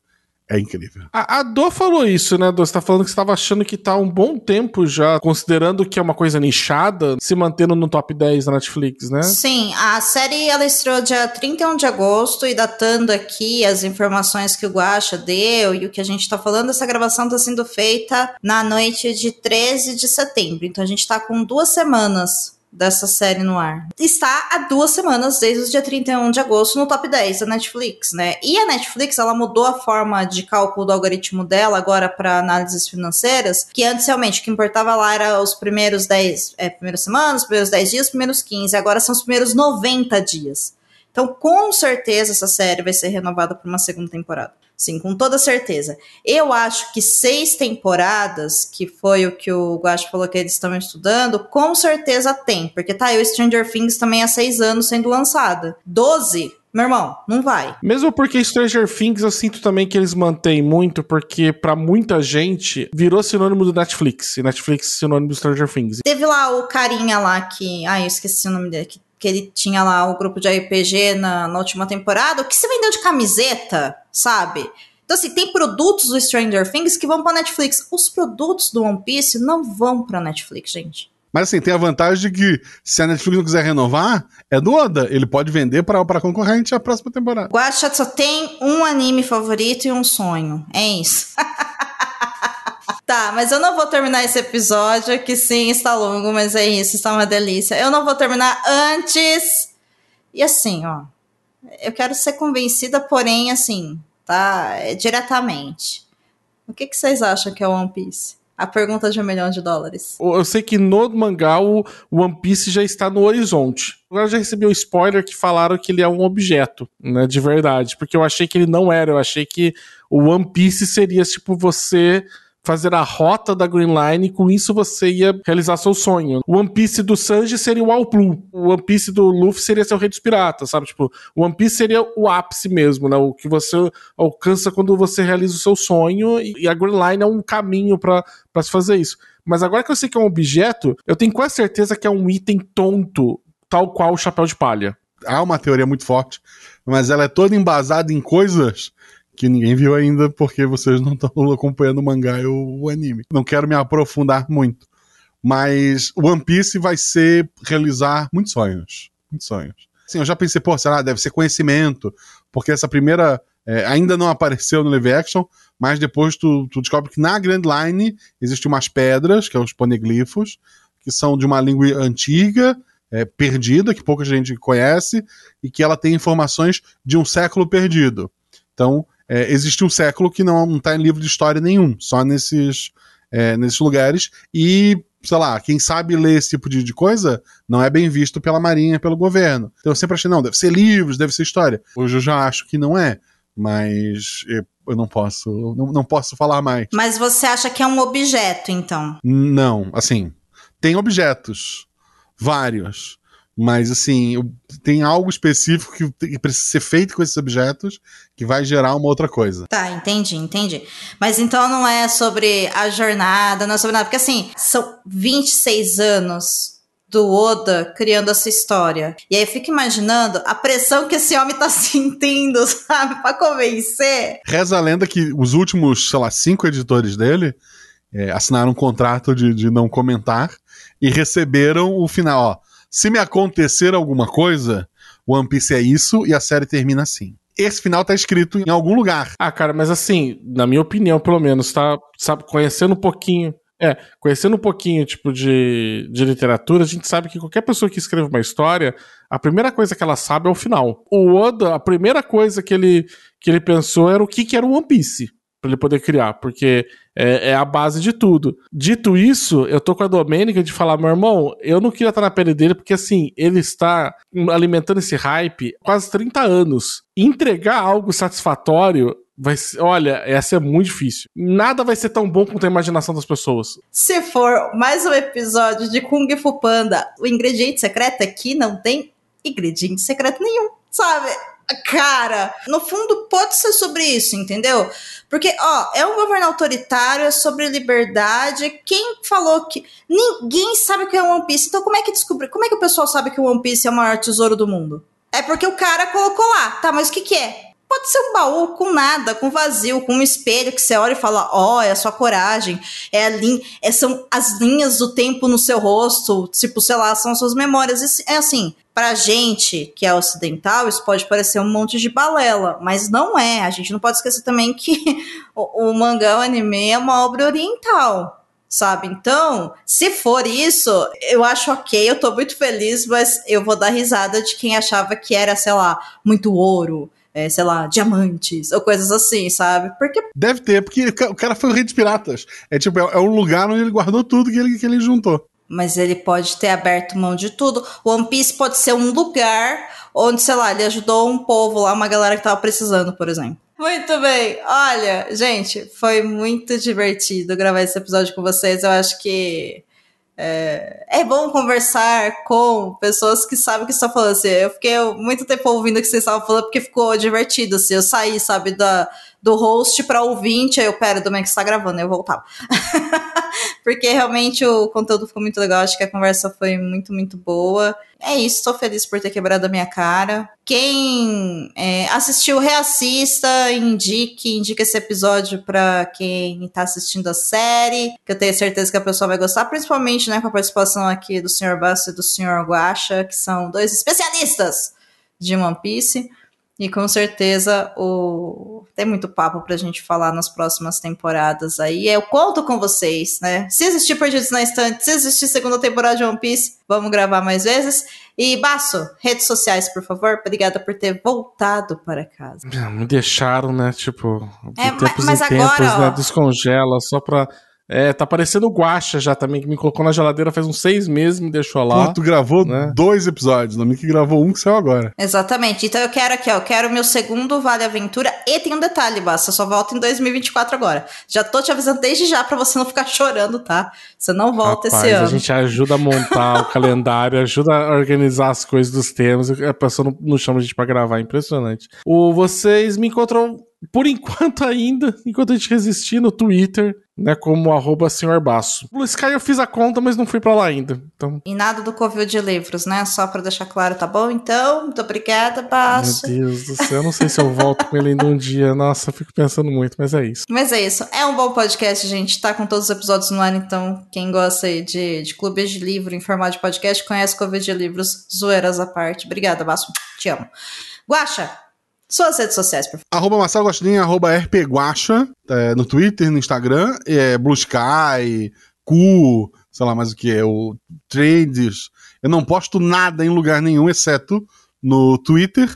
é incrível. A, a Dô falou isso, né, Dô? Você tá falando que você tava achando que tá um bom tempo já, considerando que é uma coisa nichada, se mantendo no top 10 da Netflix, né? Sim, a série ela estreou dia 31 de agosto e datando aqui as informações que o Guacha deu e o que a gente tá falando, essa gravação tá sendo feita na noite de 13 de setembro. Então a gente tá com duas semanas dessa série no ar. Está há duas semanas, desde o dia 31 de agosto, no top 10 da Netflix, né? E a Netflix, ela mudou a forma de cálculo do algoritmo dela agora para análises financeiras, que antes realmente o que importava lá era os primeiros 10, é, primeiras semanas, os primeiros 10 dias, os primeiros 15, agora são os primeiros 90 dias. Então, com certeza, essa série vai ser renovada para uma segunda temporada. Sim, com toda certeza. Eu acho que seis temporadas, que foi o que o Guacho falou que eles estão estudando, com certeza tem. Porque tá aí o Stranger Things também há seis anos sendo lançada. Doze, meu irmão, não vai. Mesmo porque Stranger Things eu sinto também que eles mantêm muito, porque para muita gente virou sinônimo do Netflix. E Netflix sinônimo do Stranger Things. Teve lá o carinha lá que. Ai, eu esqueci o nome dele. Que, que ele tinha lá o grupo de RPG na, na última temporada. O que se vendeu de camiseta, sabe? Então, assim, tem produtos do Stranger Things que vão pra Netflix. Os produtos do One Piece não vão pra Netflix, gente. Mas assim, tem a vantagem de que se a Netflix não quiser renovar, é do Oda. Ele pode vender para concorrente a próxima temporada. Guacha só tem um anime favorito e um sonho. É isso. Tá, mas eu não vou terminar esse episódio, que sim, está longo, mas é isso, está uma delícia. Eu não vou terminar antes. E assim, ó. Eu quero ser convencida, porém, assim, tá? É, diretamente. O que, que vocês acham que é One Piece? A pergunta de um milhão de dólares. Eu sei que no mangá o One Piece já está no horizonte. Agora já recebi um spoiler que falaram que ele é um objeto, né? De verdade. Porque eu achei que ele não era. Eu achei que o One Piece seria tipo você fazer a rota da Green Line e com isso você ia realizar seu sonho. O One Piece do Sanji seria o All Blue. O One Piece do Luffy seria seu Rei dos Piratas, sabe? Tipo, o One Piece seria o ápice mesmo, né? O que você alcança quando você realiza o seu sonho e a Green Line é um caminho para se fazer isso. Mas agora que eu sei que é um objeto, eu tenho quase certeza que é um item tonto, tal qual o chapéu de palha. Há uma teoria muito forte, mas ela é toda embasada em coisas que ninguém viu ainda porque vocês não estão acompanhando o mangá e o, anime. Não quero me aprofundar muito. Mas One Piece vai ser realizar muitos sonhos. Muitos sonhos. Sim, eu já pensei, pô, será? Deve ser conhecimento. Porque essa primeira é, ainda não apareceu no live action, mas depois tu, tu descobre que na Grand Line existem umas pedras, que são é os poneglifos, que são de uma língua antiga, é, perdida, que pouca gente conhece, e que ela tem informações de um século perdido. Então, é, existe um século que não está em livro de história nenhum, só nesses, é, nesses lugares. E, sei lá, quem sabe ler esse tipo de, de, coisa não é bem visto pela Marinha, pelo governo. Então eu sempre achei, não, deve ser livros, deve ser história. Hoje eu já acho que não é, mas eu não posso, não, não posso falar mais. Mas você acha que é um objeto, então? Não, assim, tem objetos, vários. Mas, assim, tem algo específico que precisa ser feito com esses objetos que vai gerar uma outra coisa. Tá, entendi, entendi. Mas então não é sobre a jornada, não é sobre nada. Porque, assim, são 26 anos do Oda criando essa história. E aí eu fico imaginando a pressão que esse homem tá sentindo, sabe? Pra convencer. Reza a lenda que os últimos, sei lá, cinco editores dele é, assinaram um contrato de, de não comentar e receberam o final, ó se me acontecer alguma coisa, One Piece é isso e a série termina assim. Esse final tá escrito em algum lugar. Ah, cara, mas assim, na minha opinião, pelo menos, tá, sabe, conhecendo um pouquinho. É, conhecendo um pouquinho, tipo, de, de literatura, a gente sabe que qualquer pessoa que escreve uma história, a primeira coisa que ela sabe é o final. O Oda, a primeira coisa que ele, que ele pensou era o que, que era o One Piece para ele poder criar, porque é, é, a base de tudo. Dito isso, eu tô com a Domênica de falar, meu irmão, eu não queria estar na pele dele, porque assim, ele está alimentando esse hype quase 30 anos. Entregar algo satisfatório Vai ser, olha, essa é muito difícil. Nada vai ser tão bom quanto a imaginação das pessoas. Se for mais um episódio de Kung Fu Panda, o ingrediente secreto é que não tem ingrediente secreto nenhum, sabe? Cara, no fundo pode ser sobre isso, entendeu? Porque, ó, é um governo autoritário, é sobre liberdade. Quem falou que. Ninguém sabe o que é One Piece. Então, como é que descobriu? Como é que o pessoal sabe que o One Piece é o maior tesouro do mundo? É porque o cara colocou lá. Tá, mas o que, que é? Pode ser um baú com nada, com vazio, com um espelho que você olha e fala: Ó, oh, é a sua coragem, é a linha, é, são as linhas do tempo no seu rosto, tipo, sei lá, são suas memórias. É assim, pra gente que é ocidental, isso pode parecer um monte de balela, mas não é. A gente não pode esquecer também que o, o mangá, o anime, é uma obra oriental sabe? Então, se for isso, eu acho ok, eu tô muito feliz, mas eu vou dar risada de quem achava que era, sei lá, muito ouro, é, sei lá, diamantes ou coisas assim, sabe? Porque. Deve ter, porque o cara foi o rei dos piratas. É tipo, é, é um lugar onde ele guardou tudo que ele, que ele juntou. Mas ele pode ter aberto mão de tudo. O One Piece pode ser um lugar onde, sei lá, ele ajudou um povo lá, uma galera que tava precisando, por exemplo. Muito bem. Olha, gente, foi muito divertido gravar esse episódio com vocês. Eu acho que é, é, bom conversar com pessoas que sabem o que estão falando. Assim, eu fiquei muito tempo ouvindo o que vocês estavam falando porque ficou divertido. Assim, eu saí, sabe, da, do host para ouvinte, aí eu, pera, do que está gravando, eu voltava. porque realmente o conteúdo ficou muito legal, acho que a conversa foi muito, muito boa. É isso, estou feliz por ter quebrado a minha cara. Quem é, assistiu, reassista, indique, indique esse episódio para quem está assistindo a série, que eu tenho certeza que a pessoa vai gostar, principalmente né, com a participação aqui do Sr. Basso e do Sr. Guacha, que são dois especialistas de One Piece. E com certeza o... tem muito papo pra gente falar nas próximas temporadas aí. Eu conto com vocês, né? Se existir Perdidos na Estante, se existir segunda temporada de One Piece, vamos gravar mais vezes. E Baço, redes sociais, por favor. Obrigada por ter voltado para casa. Me deixaram, né? Tipo, de é, tempos mas, mas em tempos, agora, né? Descongela só pra é, tá parecendo o Guacha já também, que me colocou na geladeira faz uns seis meses, me deixou lá. Pô, tu gravou né? dois episódios, não me que gravou um que saiu agora. Exatamente. Então eu quero aqui, ó, eu quero o meu segundo Vale Aventura e tem um detalhe, Basta, só volta em 2024 agora. Já tô te avisando desde já pra você não ficar chorando, tá? Você não volta Rapaz, esse ano. a gente ajuda a montar o calendário, ajuda a organizar as coisas dos temas, a pessoa não, não chama a gente pra gravar, é impressionante. O, vocês me encontram por enquanto ainda, enquanto a gente resistir no Twitter, né, como arroba senhor Baço. No Sky eu fiz a conta, mas não fui para lá ainda. Então... E nada do Covil de livros, né? Só para deixar claro, tá bom? Então, muito obrigada, Baço. Meu Deus do céu, eu não sei se eu volto com ele ainda um dia. Nossa, fico pensando muito, mas é isso. Mas é isso. É um bom podcast, gente. Tá com todos os episódios no ar, então quem gosta aí de, de clubes de livro em formato de podcast, conhece Covil de livros, zoeiras à parte. Obrigada, Baço. Te amo. Guaxa, suas redes sociais, por favor. Arroba Marcelo Gostinho, arroba rpguacha, é, no Twitter, no Instagram, é, Blue Sky, Cu, sei lá mais o que é, o Trades. Eu não posto nada em lugar nenhum, exceto no Twitter,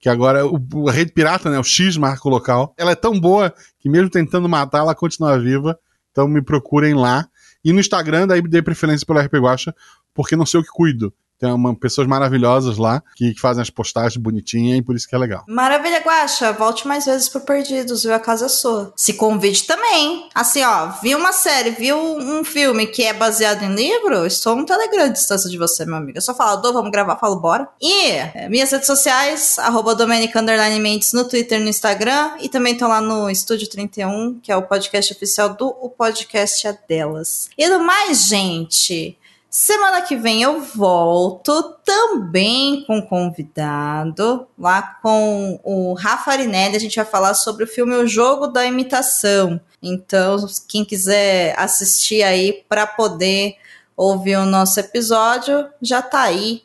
que agora é o, a rede pirata, né, o X marca o local. Ela é tão boa que mesmo tentando matar, ela continua viva. Então me procurem lá. E no Instagram, daí dei preferência pelo RP Guacha, porque não sei o que cuido. Tem uma, pessoas maravilhosas lá que, que, fazem as postagens bonitinhas e por isso que é legal. Maravilha, Guaxa. Volte mais vezes pro Perdidos, viu? A casa é sua. Se convide também. Assim, ó, viu uma série, viu um filme que é baseado em livro, estou um Telegram de distância de você, meu amigo. Eu só falo, Dô, vamos gravar, falo, bora. E é, minhas redes sociais, arroba Domenica Mendes no Twitter no Instagram. E também tô lá no Estúdio 31, que é o podcast oficial do O Podcast é Delas. E do mais, gente... Semana que vem eu volto também com convidado, lá com o Rafa Arinelli. A gente vai falar sobre o filme O Jogo da Imitação. Então, quem quiser assistir aí para poder ouvir o nosso episódio, já tá aí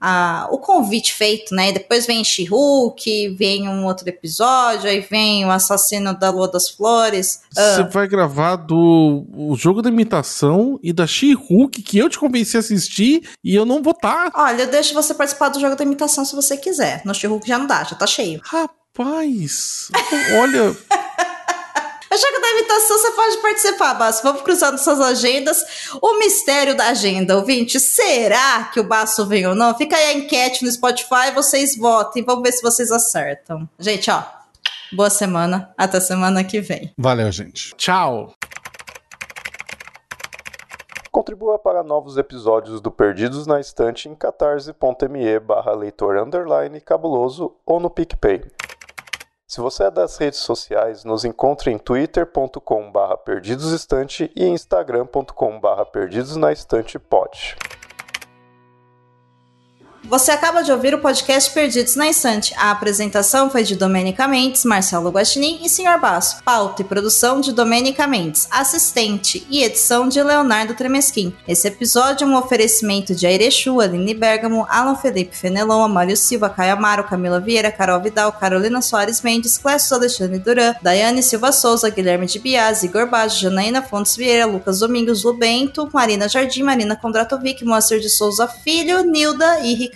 a, o convite feito, né? E depois vem She-Hulk, vem um outro episódio, aí vem o assassino da Lua das Flores. Você uh, vai gravar do o jogo da imitação e da She-Hulk, que eu te convenci a assistir e eu não vou estar. Tá. Olha, eu deixo você participar do jogo da imitação se você quiser. No She-Hulk já não dá, já tá cheio. Rapaz, olha. O jogo da imitação você pode participar, Basso. Vamos cruzando suas agendas. O mistério da agenda, ouvinte. Será que o Basso vem ou não? Fica aí a enquete no Spotify, vocês votem. Vamos ver se vocês acertam. Gente, ó. Boa semana. Até semana que vem. Valeu, gente. Tchau. Contribua para novos episódios do Perdidos na Estante em catarse.me barra leitor underline cabuloso ou no PicPay. Se você é das redes sociais, nos encontre em twitter.com barra perdidosestante e instagram.com barra perdidosnaestantepod. Você acaba de ouvir o podcast Perdidos na Estante. A apresentação foi de Domênica Mendes, Marcelo Guaxinim e Sr. Basso. Pauta e produção de Domênica Mendes. Assistente e edição de Leonardo Tremesquim. Esse episódio é um oferecimento de Airechu, Aline Bergamo, Alan Felipe Fenelon, Amário Silva, Caio Amaro, Camila Vieira, Carol Vidal, Carolina Soares Mendes, Clécio Alexandre Duran, Daiane Silva Souza, Guilherme de Bias, Igor Baggio, Janaína Fontes Vieira, Lucas Domingos, Lubento, Marina Jardim, Marina Kondratovic, Moacir de Souza Filho, Nilda e Ricardo.